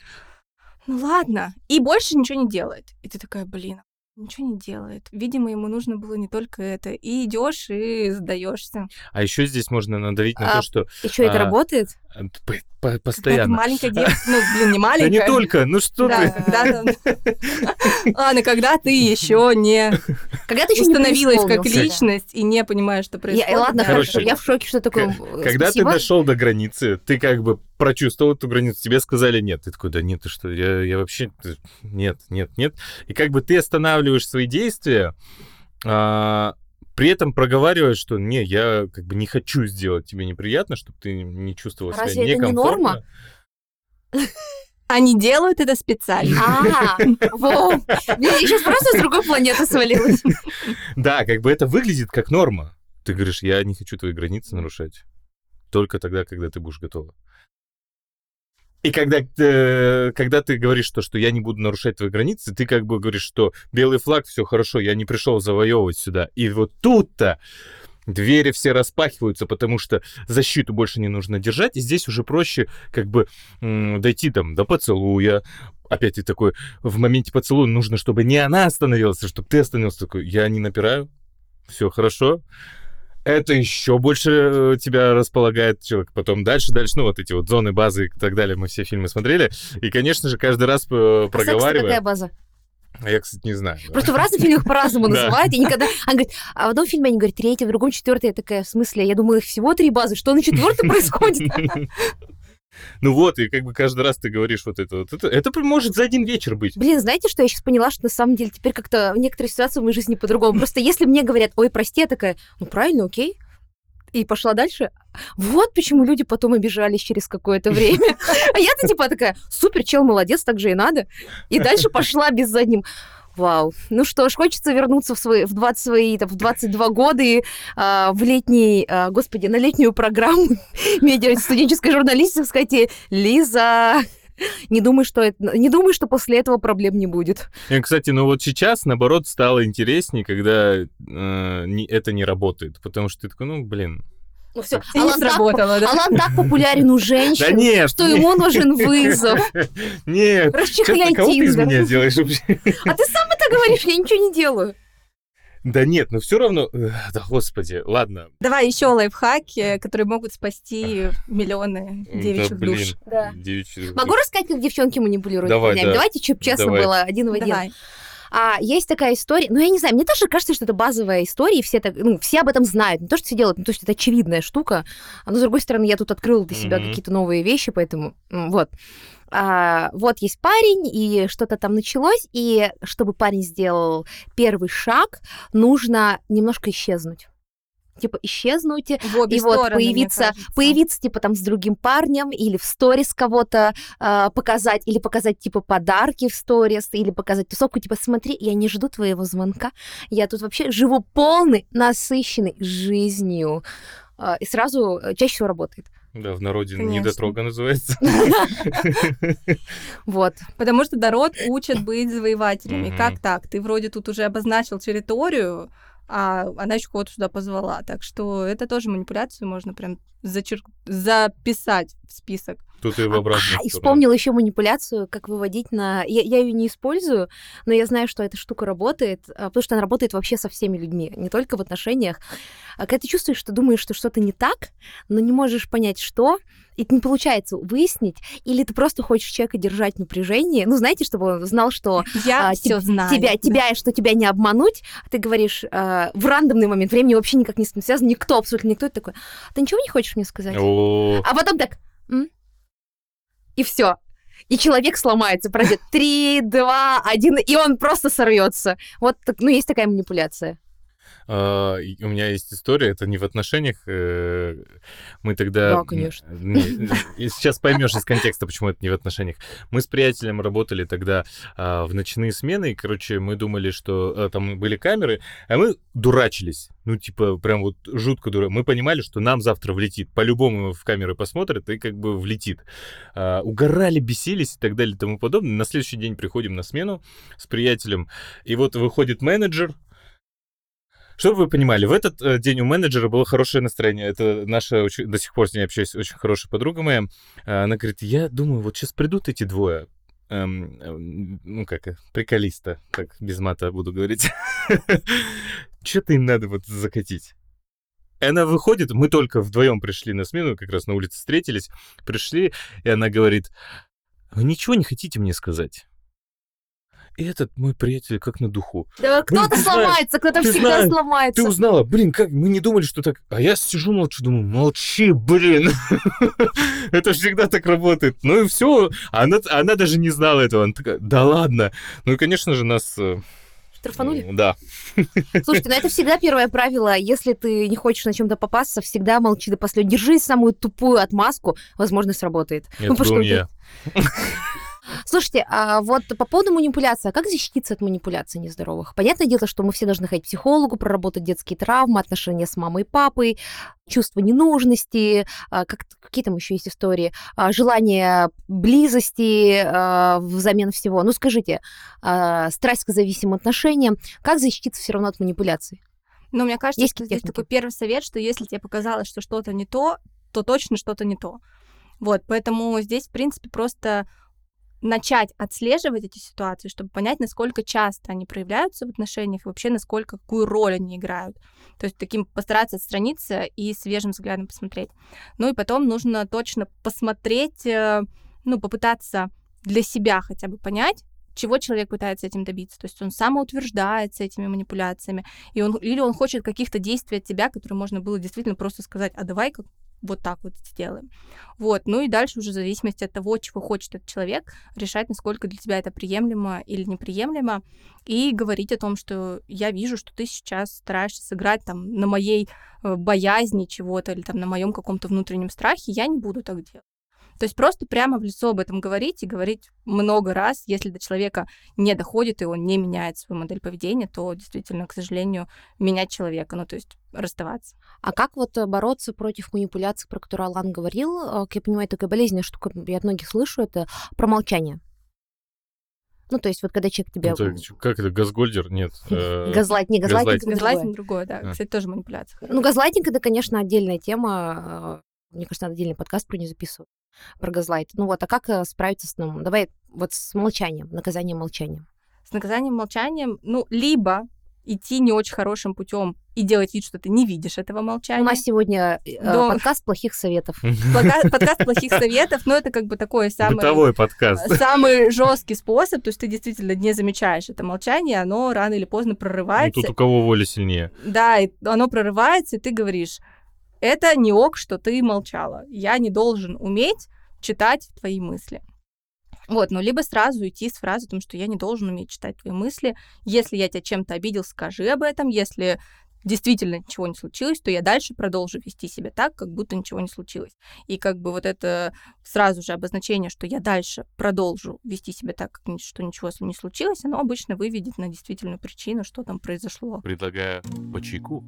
ну ладно. И больше ничего не делает. И ты такая, блин, ничего не делает. Видимо, ему нужно было не только это. И идешь и сдаешься. А еще здесь можно надавить на А, то, что И что, это А, работает? Э, постоянно. маленькая девочка. Ну, блин, не Да маленькая. не только, ну что Да, ты. когда Ладно, когда ты еще не Когда ты еще не установилась как личность и не понимаешь, что Я, происходит. ладно, да. хорошо. Я в шоке, что такое. э, Когда ты дошел до границы, ты как бы прочувствовал эту границу, тебе сказали нет. Ты такой, да нет, ты что, я, я вообще... Нет, нет, нет. И как бы ты останавливаешь свои действия, а, при этом проговариваешь, что не, я как бы не хочу сделать тебе неприятно, чтобы ты не чувствовал себя Разве это не некомфортно. норма? Они делают это специально. А, во. Блин, я сейчас просто с другой планеты свалилась. Да, как бы это выглядит как норма. Ты говоришь, я не хочу твои границы нарушать. Только тогда, когда ты будешь готова. И когда, э, когда ты говоришь, что, что я не буду нарушать твои границы, ты как бы говоришь, что белый флаг, все хорошо, я не пришел завоевывать сюда. И вот тут-то двери все распахиваются, потому что защиту больше не нужно держать, и здесь уже проще как бы дойти там до поцелуя. Опять ты такой, в моменте поцелуя нужно, чтобы не она остановилась, а чтобы ты остановился такой, я не напираю, все хорошо. Это еще больше э, тебя располагает человек. Потом дальше, дальше, ну вот эти вот зоны базы и так далее, мы все фильмы смотрели. И, конечно же, каждый раз э, А проговаривая... какая база? Я, кстати, не знаю. да. Просто в разных фильмах по-разному называют. И никогда... Она говорит, а в одном фильме они говорят третий, в другом четвертый. Я такая, в смысле? Я думала, их всего три базы. Что на четвертой происходит? Ну вот, и как бы каждый раз ты говоришь вот это вот. Это, это может за один вечер быть. Блин, знаете, что я сейчас поняла, что на самом деле теперь как-то в некоторых ситуациях в моей жизни по-другому. Просто если мне говорят, ой, прости, я такая, ну правильно, окей. И пошла дальше. Вот почему люди потом обижались через какое-то время. А я-то типа такая, супер, чел, молодец, так же и надо. И дальше пошла без задним. Вау. Ну что ж, хочется вернуться в, свои, в, 20 свои, там, в 22 года и а, в летний, а, господи, на летнюю программу медиа студенческой журналистики сказать Лиза, не думай, что это, не думай, что после этого проблем не будет. И, кстати, ну вот сейчас, наоборот, стало интереснее, когда э, не- это не работает. Потому что ты такой, ну, блин. Ну все, И не Алан, так, сработало, да? Алан так популярен у женщин, Да нет! что ему нужен вызов. Нет! Расчехляй Честно, кого ты из меня делаешь вообще? А ты сам это говоришь, я ничего не делаю. Да нет, но все равно... эх, Да господи, ладно. Давай еще лайфхаки, которые могут спасти миллионы Да, девичьих блин. душ. Да. Девичьих Могу душ. рассказать, как девчонки манипулируют Давай, парнями? да. Давайте, чтобы честно Давай. было, один в один. Давай. А, есть такая история, ну, я не знаю, мне тоже кажется, что это базовая история, и все, так, ну, все об этом знают. Не то, что все делают, не то, что это очевидная штука. Но, с другой стороны, я тут открыла для себя Мгм. какие-то новые вещи, поэтому вот. А, вот есть парень, и что-то там началось, и чтобы парень сделал первый шаг, нужно немножко исчезнуть. Типа исчезнуть, В обе и вот стороны, мне появиться, появиться типа там с другим парнем или в сторис кого-то а, показать, или показать типа подарки в сторис, или показать тусовку, типа смотри, я не жду твоего звонка, я тут вообще живу полной, насыщенной жизнью. а, и сразу э, чаще всего работает. Да, в народе Конечно. недотрога называется. Вот. Потому что народ учат быть завоевателями. Как так? Ты вроде тут уже обозначил территорию, а она еще кого-то сюда позвала. Так что это тоже манипуляцию можно прям зачер... записать в список. Тут и в А, обратную и сторону. вспомнила еще манипуляцию, как выводить на... Я, я ее не использую, но я знаю, что эта штука работает, а, потому что она работает вообще со всеми людьми, не только в отношениях. А когда ты чувствуешь, что думаешь, что что-то не так, но не можешь понять, что, и не получается выяснить, или ты просто хочешь человека держать в напряжении, ну, знаете, чтобы он знал, что Я А, все знаю. тебя, тебя, что тебя не обмануть, а ты говоришь э, в рандомный момент времени вообще никак не с этим связан, никто, абсолютно никто, ты такой, ты ничего не хочешь мне сказать? О, А потом так, «М?» И все. И человек сломается, пройдет три, два, один, и он просто сорвется. Вот, ну, есть такая манипуляция. А, у меня есть история, это не в отношениях. э, Мы тогда... Да, конечно. Не, сейчас поймешь из контекста, почему это не в отношениях. Мы с приятелем работали тогда а, в ночные смены, и, короче, мы думали, что а, там были камеры, а мы дурачились. Ну, типа, прям вот жутко дура. Мы понимали, что нам завтра влетит. По-любому в камеры посмотрят, и как бы влетит. А, угорали, бесились и так далее и тому подобное. На следующий день приходим на смену с приятелем, и вот выходит менеджер, чтобы вы понимали, в этот э, день у менеджера было хорошее настроение. Это наша до сих пор с ней общаюсь, очень хорошая подруга моя. А, Она говорит, я думаю, вот сейчас придут эти двое. эм, эм, ну, как, э, приколиста, так без мата буду говорить. Что-то им надо вот закатить. Она выходит, мы только вдвоем пришли на смену, как раз на улице встретились, пришли, и она говорит, вы ничего не хотите мне сказать? И этот мой приятель как на духу. Да, кто-то сломается, кто-то всегда знаешь, сломается. Ты узнала, блин, как мы не думали, что так. А я сижу молчу, думаю, молчи, блин. Это всегда так работает. Ну и все. Она, она даже не знала этого. Она такая, да ладно. Ну и, конечно же, нас... э, Штрафанули? Да. Слушайте, ну это всегда первое правило. Если ты не хочешь на чем-то попасться, всегда молчи до последнего. Держи самую тупую отмазку, возможно, сработает. Это Ну, был не я. Слушайте, а вот по поводу манипуляции, а как защититься от манипуляций нездоровых? Понятное дело, что мы все должны ходить к психологу, проработать детские травмы, отношения с мамой и папой, чувство ненужности, а, как, какие там еще есть истории, а, желание близости а, взамен всего. Ну скажите, страсть к зависимым отношениям, как защититься все равно от манипуляций? Но мне кажется, Есть что здесь техники? такой первый совет, что если тебе показалось, что что-то не то, то точно что-то не то. Вот, поэтому здесь, в принципе, просто начать отслеживать эти ситуации, чтобы понять, насколько часто они проявляются в отношениях и вообще насколько, какую роль они играют. То есть таким постараться отстраниться и свежим взглядом посмотреть. Ну и потом нужно точно посмотреть, э, ну, попытаться для себя хотя бы понять, чего человек пытается этим добиться. То есть он самоутверждается этими манипуляциями, и он, или он хочет каких-то действий от тебя, которые можно было действительно просто сказать, а давай-ка вот так вот сделаем. Вот, ну и дальше уже в зависимости от того, чего хочет этот человек, решать, насколько для тебя это приемлемо или неприемлемо, и говорить о том, что я вижу, что ты сейчас стараешься сыграть там на моей э, боязни чего-то или там на моем каком-то внутреннем страхе, я не буду так делать. То есть просто прямо в лицо об этом говорить и говорить много раз, если до человека не доходит и он не меняет свою модель поведения, то действительно, к сожалению, менять человека, ну то есть расставаться. А как вот э, бороться против манипуляций, про которые Алан говорил? Э, Как я понимаю, такая болезненная штука, я от многих слышу, это про молчание. Ну, то есть вот когда человек тебе... Ну, так, чё, как это, Газгольдер? Нет. э, Газлайт, не газлайтинг, газлайтинг. это другое. Газлайтинг другое, да. А. Кстати, тоже манипуляция. Ну, газлайтинг это, конечно, отдельная тема. Мне кажется, надо отдельный подкаст про нее записывать. Про газлайт. Ну вот, а как э, справиться с ним? Давай вот с молчанием, наказанием молчанием. С наказанием молчанием, ну, либо идти не очень хорошим путем и делать вид, что ты не видишь этого молчания. У нас сегодня э, Да. подкаст плохих советов. Подкаст плохих советов, но это как бы такой самый... Бытовой подкаст. Самый жесткий способ, то есть ты действительно не замечаешь это молчание, оно рано или поздно Ну, прорывается. тут у кого воля сильнее. Да, оно прорывается, и ты говоришь, это не ок, что ты молчала. Я не должен уметь читать твои мысли. Вот, ну, либо сразу идти с фразой о том, что я не должен уметь читать твои мысли. Если я тебя чем-то обидел, скажи об этом. Если действительно ничего не случилось, то я дальше продолжу вести себя так, как будто ничего не случилось. И как бы вот это сразу же обозначение, что я дальше продолжу вести себя так, как что ничего не случилось, оно обычно выведет на действительную причину, что там произошло. Предлагаю по чайку.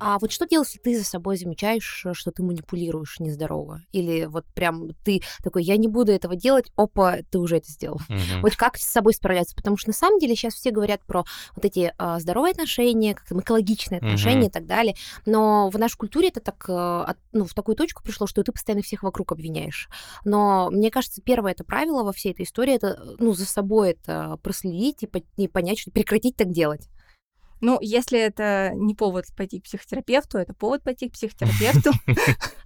А вот что делать, если ты за собой замечаешь, э, что ты манипулируешь нездорово? Или вот прям ты такой, я не буду этого делать, опа, ты уже это сделал. Мгм. Вот как с собой справляться? Потому что на самом деле сейчас все говорят про вот эти а, здоровые отношения, как там экологичные отношения и так далее. Но в нашей культуре это так, э, ну, в такую точку пришло, что ты постоянно всех вокруг обвиняешь. Но мне кажется, первое это правило во всей этой истории, это, э, ну, за собой это проследить и, и понять, что прекратить так делать. Ну, если это не повод пойти к психотерапевту, это повод пойти к психотерапевту.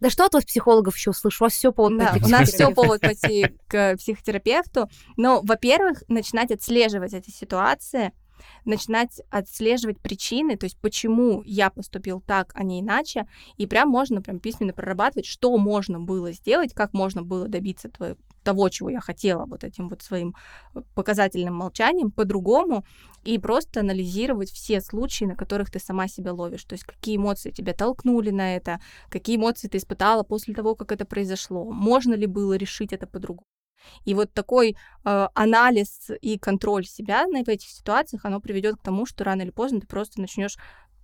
Да что от вас, психологов, еще слышу? У вас все повод пойти у нас все повод пойти к психотерапевту. Но, во-первых, начинать отслеживать эти ситуации, начинать отслеживать причины, то есть почему я поступил так, а не иначе, и прям можно прям письменно прорабатывать, что можно было сделать, как можно было добиться твоего того, чего я хотела вот этим вот своим э, показательным молчанием по-другому, и просто анализировать все случаи, на которых ты сама себя ловишь. То есть какие эмоции тебя толкнули на это, какие эмоции ты испытала после того, как это произошло, можно ли было решить это по-другому. И вот такой э, анализ и контроль себя на, этих ситуациях, оно приведет к тому, что рано или поздно ты просто начнешь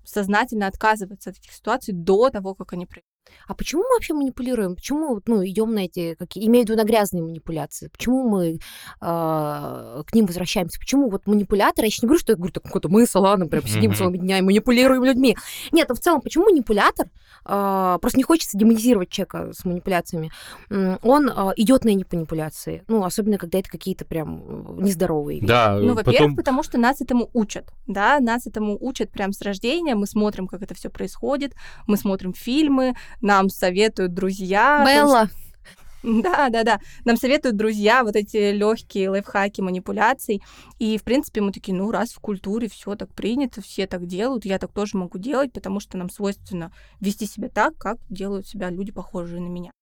сознательно отказываться от этих ситуаций до того, как они произойдут. А почему мы вообще манипулируем? Почему вот, ну, идем на эти, какие, имею в виду на грязные манипуляции? Почему мы а, к ним возвращаемся? Почему вот манипуляторы, я сейчас не говорю, что я говорю, так какой-то мы с Аланом прям сидим Мгм. целыми днями, манипулируем людьми. Нет, ну в целом, почему манипулятор, а, просто не хочется демонизировать человека с манипуляциями, он идет на эти манипуляции, ну, особенно когда это какие-то прям э, нездоровые вещи. Да, Ну, во-первых, потом... потому что нас этому учат, да, нас этому учат прям с рождения, мы смотрим, как это все происходит, мы смотрим фильмы, нам советуют друзья. Белла, Да, да, да. Нам советуют друзья вот эти легкие лайфхаки манипуляций. И, в принципе, мы такие, ну, раз в культуре все так принято, все так делают, я так тоже могу делать, потому что нам свойственно вести себя так, как делают себя люди, похожие на меня.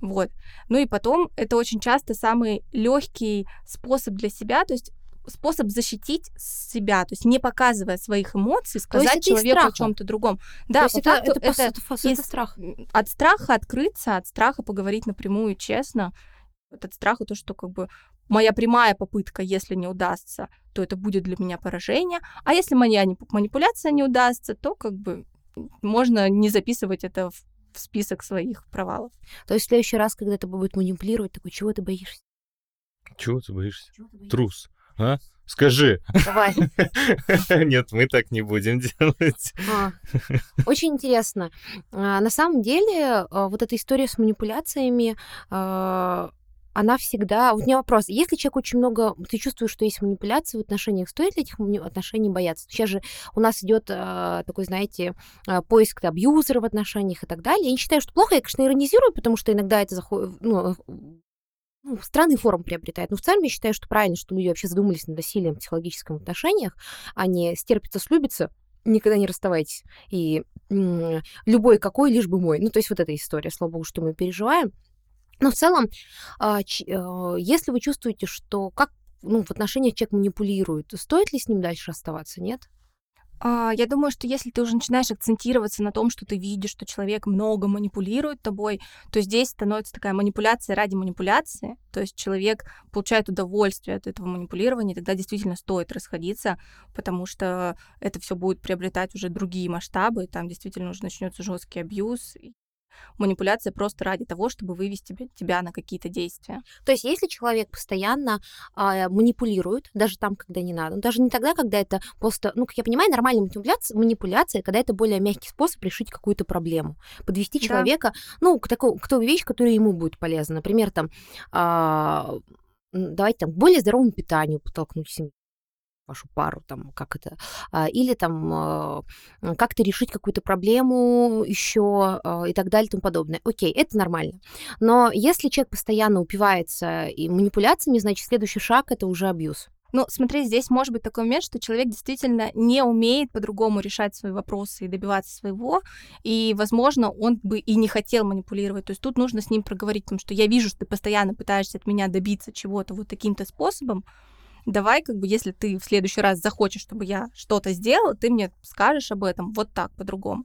Вот. Ну и потом, это очень часто самый легкий способ для себя, то есть способ защитить себя, то есть не показывая своих эмоций, сказать человеку о чем-то другом. то Да, есть по это, факту это, это это это из- страх. от страха открыться, от страха поговорить напрямую, честно, от страха то, что как бы моя прямая попытка, если не удастся, то это будет для меня поражение, а если моя манипуляция не удастся, то как бы можно не записывать это в, в список своих провалов. То есть в следующий раз, когда это будет манипулировать, такой, чего ты боишься? Чего ты боишься? Чего ты боишься? Трус, а? Скажи. Давай. Нет, мы так не будем делать. А, Очень интересно. А, На самом деле, а, вот эта история с манипуляциями, она всегда... Вот у меня вопрос. Если человек очень много... Ты чувствуешь, что есть манипуляции в отношениях, стоит ли этих отношений бояться? Сейчас же у нас идет такой, знаете, поиск абьюзера в отношениях и так далее. Я не считаю, что плохо. Я, конечно, иронизирую, потому что иногда это заходит... Ну, ну, странный форм приобретает. Но в целом я считаю, что правильно, что люди вообще задумались над насилием в психологическом отношениях, а не стерпится, слюбится, никогда не расставайтесь. И м, любой какой, лишь бы мой. Ну, то есть вот эта история, слава богу, что мы переживаем. Но в целом, а, ч- э, если вы чувствуете, что как ну, в отношениях человек манипулирует, стоит ли с ним дальше оставаться, нет? А, Я думаю, что если ты уже начинаешь акцентироваться на том, что ты видишь, что человек много манипулирует тобой, то здесь становится такая манипуляция ради манипуляции. То есть человек получает удовольствие от этого манипулирования, тогда действительно стоит расходиться, потому что это все будет приобретать уже другие масштабы, там действительно уже начнется жесткий абьюз. Манипуляция просто ради того, чтобы вывести тебя- на какие-то действия. То есть если человек постоянно а, манипулирует, даже там, когда не надо, даже не тогда, когда это просто, ну, как я понимаю, нормальная манипуляция, манипуляция когда это более мягкий способ решить какую-то проблему, подвести Да. человека, ну, к, такой, к той вещи, которая ему будет полезна. Например, там, м, давайте там, к более здоровому питанию подтолкнуть семью вашу пару, там, как это, а, или там а, как-то решить какую-то проблему еще а, и так далее и тому подобное. Окей, это нормально. Но если человек постоянно упивается и манипуляциями, значит, следующий шаг это уже абьюз. Ну, смотри, здесь может быть такой момент, что человек действительно не умеет по-другому решать свои вопросы и добиваться своего, и, возможно, он бы и не хотел манипулировать. То есть тут нужно с ним проговорить, потому что я вижу, что ты постоянно пытаешься от меня добиться чего-то вот таким-то способом. Давай, как бы, если ты в следующий раз захочешь, чтобы я что-то сделала, ты мне скажешь об этом вот так, по-другому.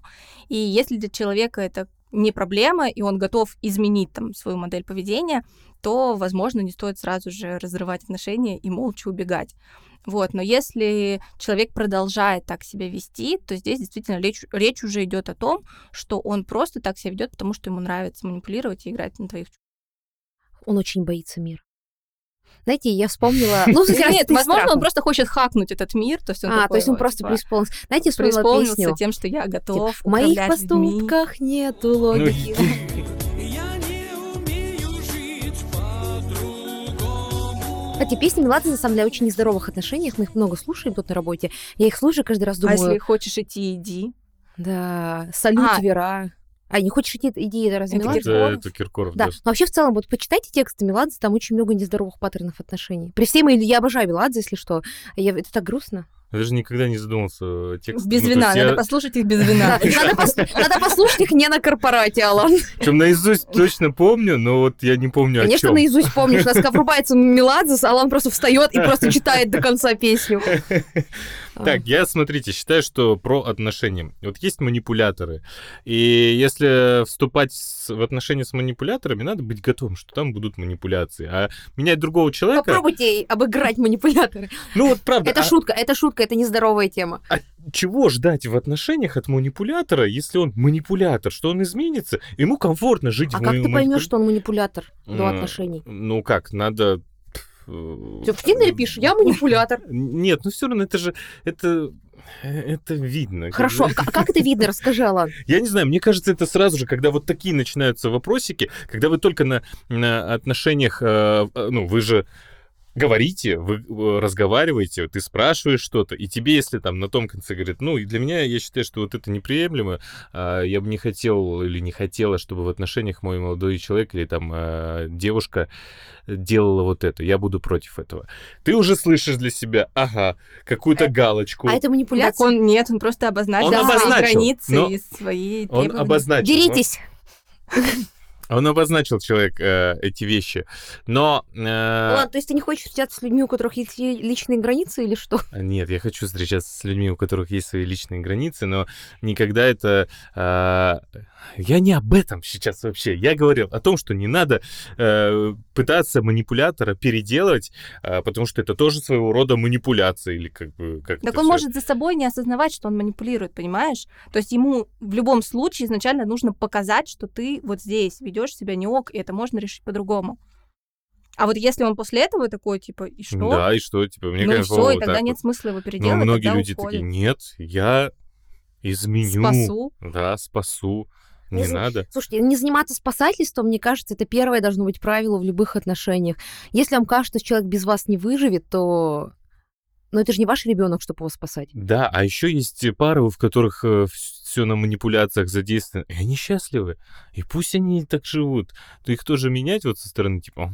И если для человека это не проблема, и он готов изменить там свою модель поведения, то, возможно, не стоит сразу же разрывать отношения и молча убегать. Вот, но если человек продолжает так себя вести, то здесь действительно речь, речь уже идет о том, что он просто так себя ведет, потому что ему нравится манипулировать и играть на твоих Он очень боится мира. Знаете, я вспомнила... Ну, Нет, возможно, он просто хочет хакнуть этот мир. То есть он а, то есть он просто типа, преисполнился. Знаете, вспомнила песню. тем, что я готов В моих поступках нету Ну, логики. Кстати, песни Меладзе, на самом деле, очень нездоровых отношениях. Мы их много слушаем тут на работе. Я их слушаю каждый раз, А думаю... если хочешь идти, иди. Да, салют, А. Вера. А не хочешь идти, иди, это разве Это? Киркоров? Это, это Киркоров, Да, да. но вообще в целом, вот почитайте тексты Меладзе, там очень много нездоровых паттернов отношений. При всей моей... Я обожаю Меладзе, если что. Я... Это так грустно. Я даже никогда не задумался о тексте. Без Ну, вина, надо я- послушать их без вина. Надо пос- надо послушать их не на корпорате, Алан. Причем наизусть точно помню, но вот я не помню Конечно, о чем. наизусть помнишь. У нас врубается Меладзе, Алан просто встает и просто читает до конца песню. Так, я, смотрите, считаю, что про отношения. Вот есть манипуляторы, и если вступать в отношения с манипуляторами, надо быть готовым, что там будут манипуляции. А менять другого человека... Попробуйте обыграть манипуляторы. Ну вот правда, Это а шутка, это шутка, это нездоровая тема. чего ждать в отношениях от манипулятора, если он манипулятор, что он изменится? Ему комфортно жить А в как ма- ты поймешь, что он манипулятор до отношений? Ну как, надо... э, Ты в Тиндере пишешь, я манипулятор. Нет, ну все равно это же... Это... Это видно. Хорошо, а как как это видно? Расскажи, Алан. Я не знаю, мне кажется, это сразу же, когда вот такие начинаются вопросики, когда вы только на, на отношениях, э, э, ну, вы же говорите, вы э, разговариваете, ты спрашиваешь что-то, и тебе, если там на том конце говорит, ну, и для меня, я считаю, что вот это неприемлемо, а, я бы не хотел или не хотела, чтобы в отношениях мой молодой человек или там э, девушка делала вот это, я буду против этого. Ты уже слышишь для себя, ага, какую-то галочку. А это Так манипуляция? он нет, он просто обозначил Он свои обозначил, границы но и свои Он требования. обозначил. ну, Деритесь. Он обозначил человек э, эти вещи, но э, Ладно, то есть ты не хочешь встречаться с людьми, у которых есть ли- личные границы или что? нет, я хочу встречаться с людьми, у которых есть свои личные границы, но никогда это э, я не об этом сейчас вообще. Я говорил о том, что не надо э, пытаться манипулятора переделать, э, потому что это тоже своего рода манипуляция или как бы как Так он всё. может за собой не осознавать, что он манипулирует, понимаешь? То есть ему в любом случае изначально нужно показать, что ты вот здесь ведешь себя не ок, и это можно решить по-другому. А вот если он после этого такой, типа, и что? Да, и что, типа, мне ну и кажется, все, и тогда нет вот. смысла его Но переделывать, многие тогда люди уходит. такие, нет, я изменю. Спасу. Да, спасу. Не Не надо. Слушайте, не заниматься спасательством, мне кажется, это первое должно быть правило в любых отношениях. Если вам кажется, что человек без вас не выживет, то... Но это же не ваш ребенок, чтобы его спасать. Да, а еще есть пары, в которых все на манипуляциях задействовано, и они счастливы. И пусть они так живут. То их тоже менять вот со стороны, типа,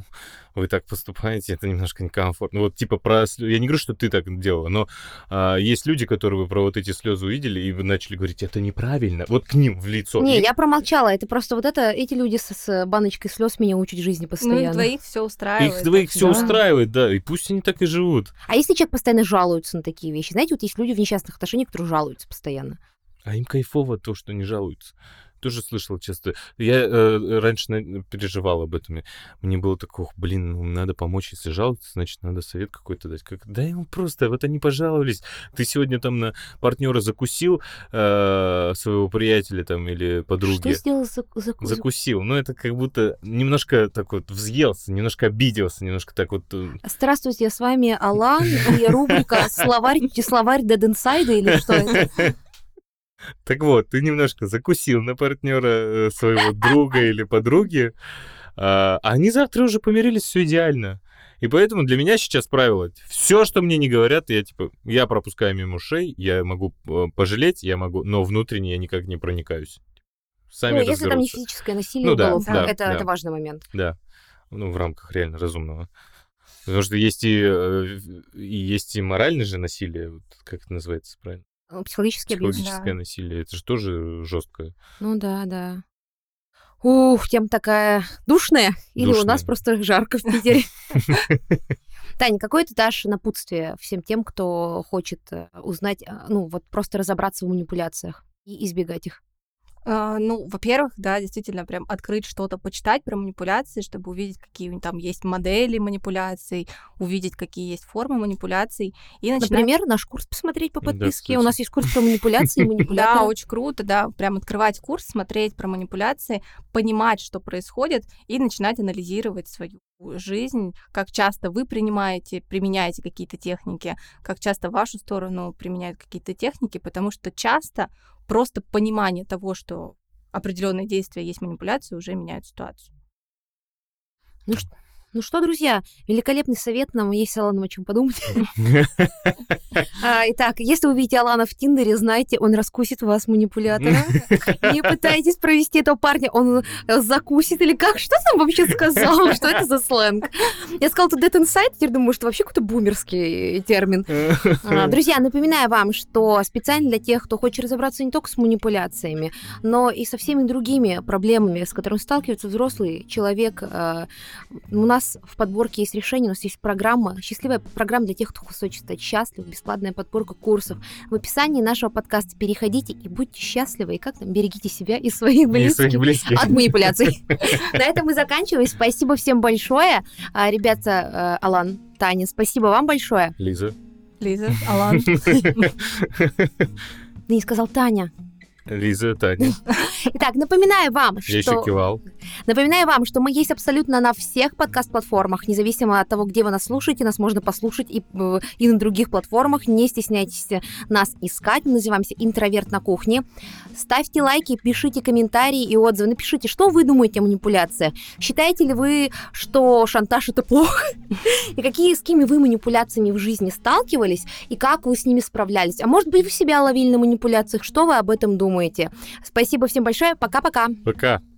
«О, вы так поступаете, это немножко некомфортно. Вот типа про... Я не говорю, что ты так делала, но а, есть люди, которые вы про вот эти слезы увидели, и вы начали говорить, это неправильно. Вот к ним в лицо. Не, И- я промолчала. Это просто вот это, эти люди с, с баночкой слез меня учат жизни Ну, постоянно. их двоих все устраивает. Их двоих так все да. устраивает, да, и пусть они так и живут. А если человек постоянно жалуется на такие вещи? Знаете, вот есть люди в несчастных отношениях, которые жалуются постоянно. А им кайфово то, что не жалуются. Тоже слышал часто. Я э, раньше на- переживал об этом. Мне было такое, «Ох, блин, ну, надо помочь, если жалуются, значит, надо совет какой-то дать. Как, да ему просто, вот они пожаловались. Ты сегодня там на партнера закусил э, своего приятеля там или Что подруги. сделал за, за- за- Закусил. Ну, это как будто немножко так вот взъелся, немножко обиделся, немножко так вот... э, Здравствуйте, с вами Алан и рубрика «Словарь, словарь Dead Inside» или что это? Так вот, ты немножко закусил на партнера э, своего друга или подруги, а они завтра уже помирились, все идеально. И поэтому для меня сейчас правило, все, что мне не говорят, я типа, я пропускаю мимо ушей, я могу э, пожалеть, я могу, но внутренне я никак не проникаюсь. Сами Ну, если там не физическое насилие, Ну да, уголовное, да, это, да. это важный момент. Да, ну в рамках реально разумного. Потому что есть и, э, и есть и моральное же насилие, вот как это называется правильно? Психологический абьюз. Психологическое насилие, это же тоже жестко. Ну да, да. Ух, тема такая душная. Или у нас Душная. просто жарко в Питере. Таня, какое ты дашь напутствие всем тем, кто хочет э, узнать, э, ну вот просто разобраться в манипуляциях и избегать их? А, ну, во-первых, да, действительно, прям открыть что-то, почитать про манипуляции, чтобы увидеть, какие там есть модели манипуляций, увидеть, какие есть формы манипуляций. И начинать... Например, наш курс посмотреть по подписке. Да, У нас есть курс про манипуляции и манипуляции. Да, очень круто, да, прям открывать курс, смотреть про манипуляции, понимать, что происходит, и начинать анализировать свою жизнь, как часто вы принимаете, применяете какие-то техники, как часто в вашу сторону применяют какие-то техники, потому что часто просто понимание того, что определенные действия есть манипуляция, уже меняют ситуацию. Ну, ну что, друзья, великолепный совет, нам есть с Аланом о чем подумать. А, итак, если вы видите Алана в Тиндере, знайте, он раскусит вас манипулятора. Не пытайтесь провести этого парня, он э, закусит или как? Что там вообще сказал? Что это за сленг? Я сказала тут dead inside, теперь думаю, что вообще какой-то бумерский термин. А, друзья, напоминаю вам, что специально для тех, кто хочет разобраться не только с манипуляциями, но и со всеми другими проблемами, с которыми сталкивается взрослый человек, э, у нас нас в подборке есть решение, у нас есть программа, счастливая программа для тех, кто хочет стать счастлив, бесплатная подборка курсов. В описании нашего подкаста переходите и будьте счастливы, и как там, берегите себя и своих близких, от манипуляций. На этом мы заканчиваем. Спасибо всем большое. А, ребята, э, Алан, Таня, спасибо вам большое. Лиза. Лиза, Алан. Ты не сказал Таня. Лиза, Таня. Итак, напоминаю вам, что... Я еще кивал. Напоминаю вам, что мы есть абсолютно на всех подкаст-платформах, независимо от того, где вы нас слушаете, нас можно послушать и, э, и на других платформах. Не стесняйтесь нас искать. Мы называемся «Интроверт на кухне». Ставьте лайки, пишите комментарии и отзывы. Напишите, что вы думаете о манипуляциях. Считаете ли вы, что шантаж — это плохо? И какие, с какими вы манипуляциями в жизни сталкивались, и как вы с ними справлялись? А может быть, вы себя ловили на манипуляциях? Что вы об этом думаете? Спасибо всем большое. Пока-пока. Пока. -пока. Пока.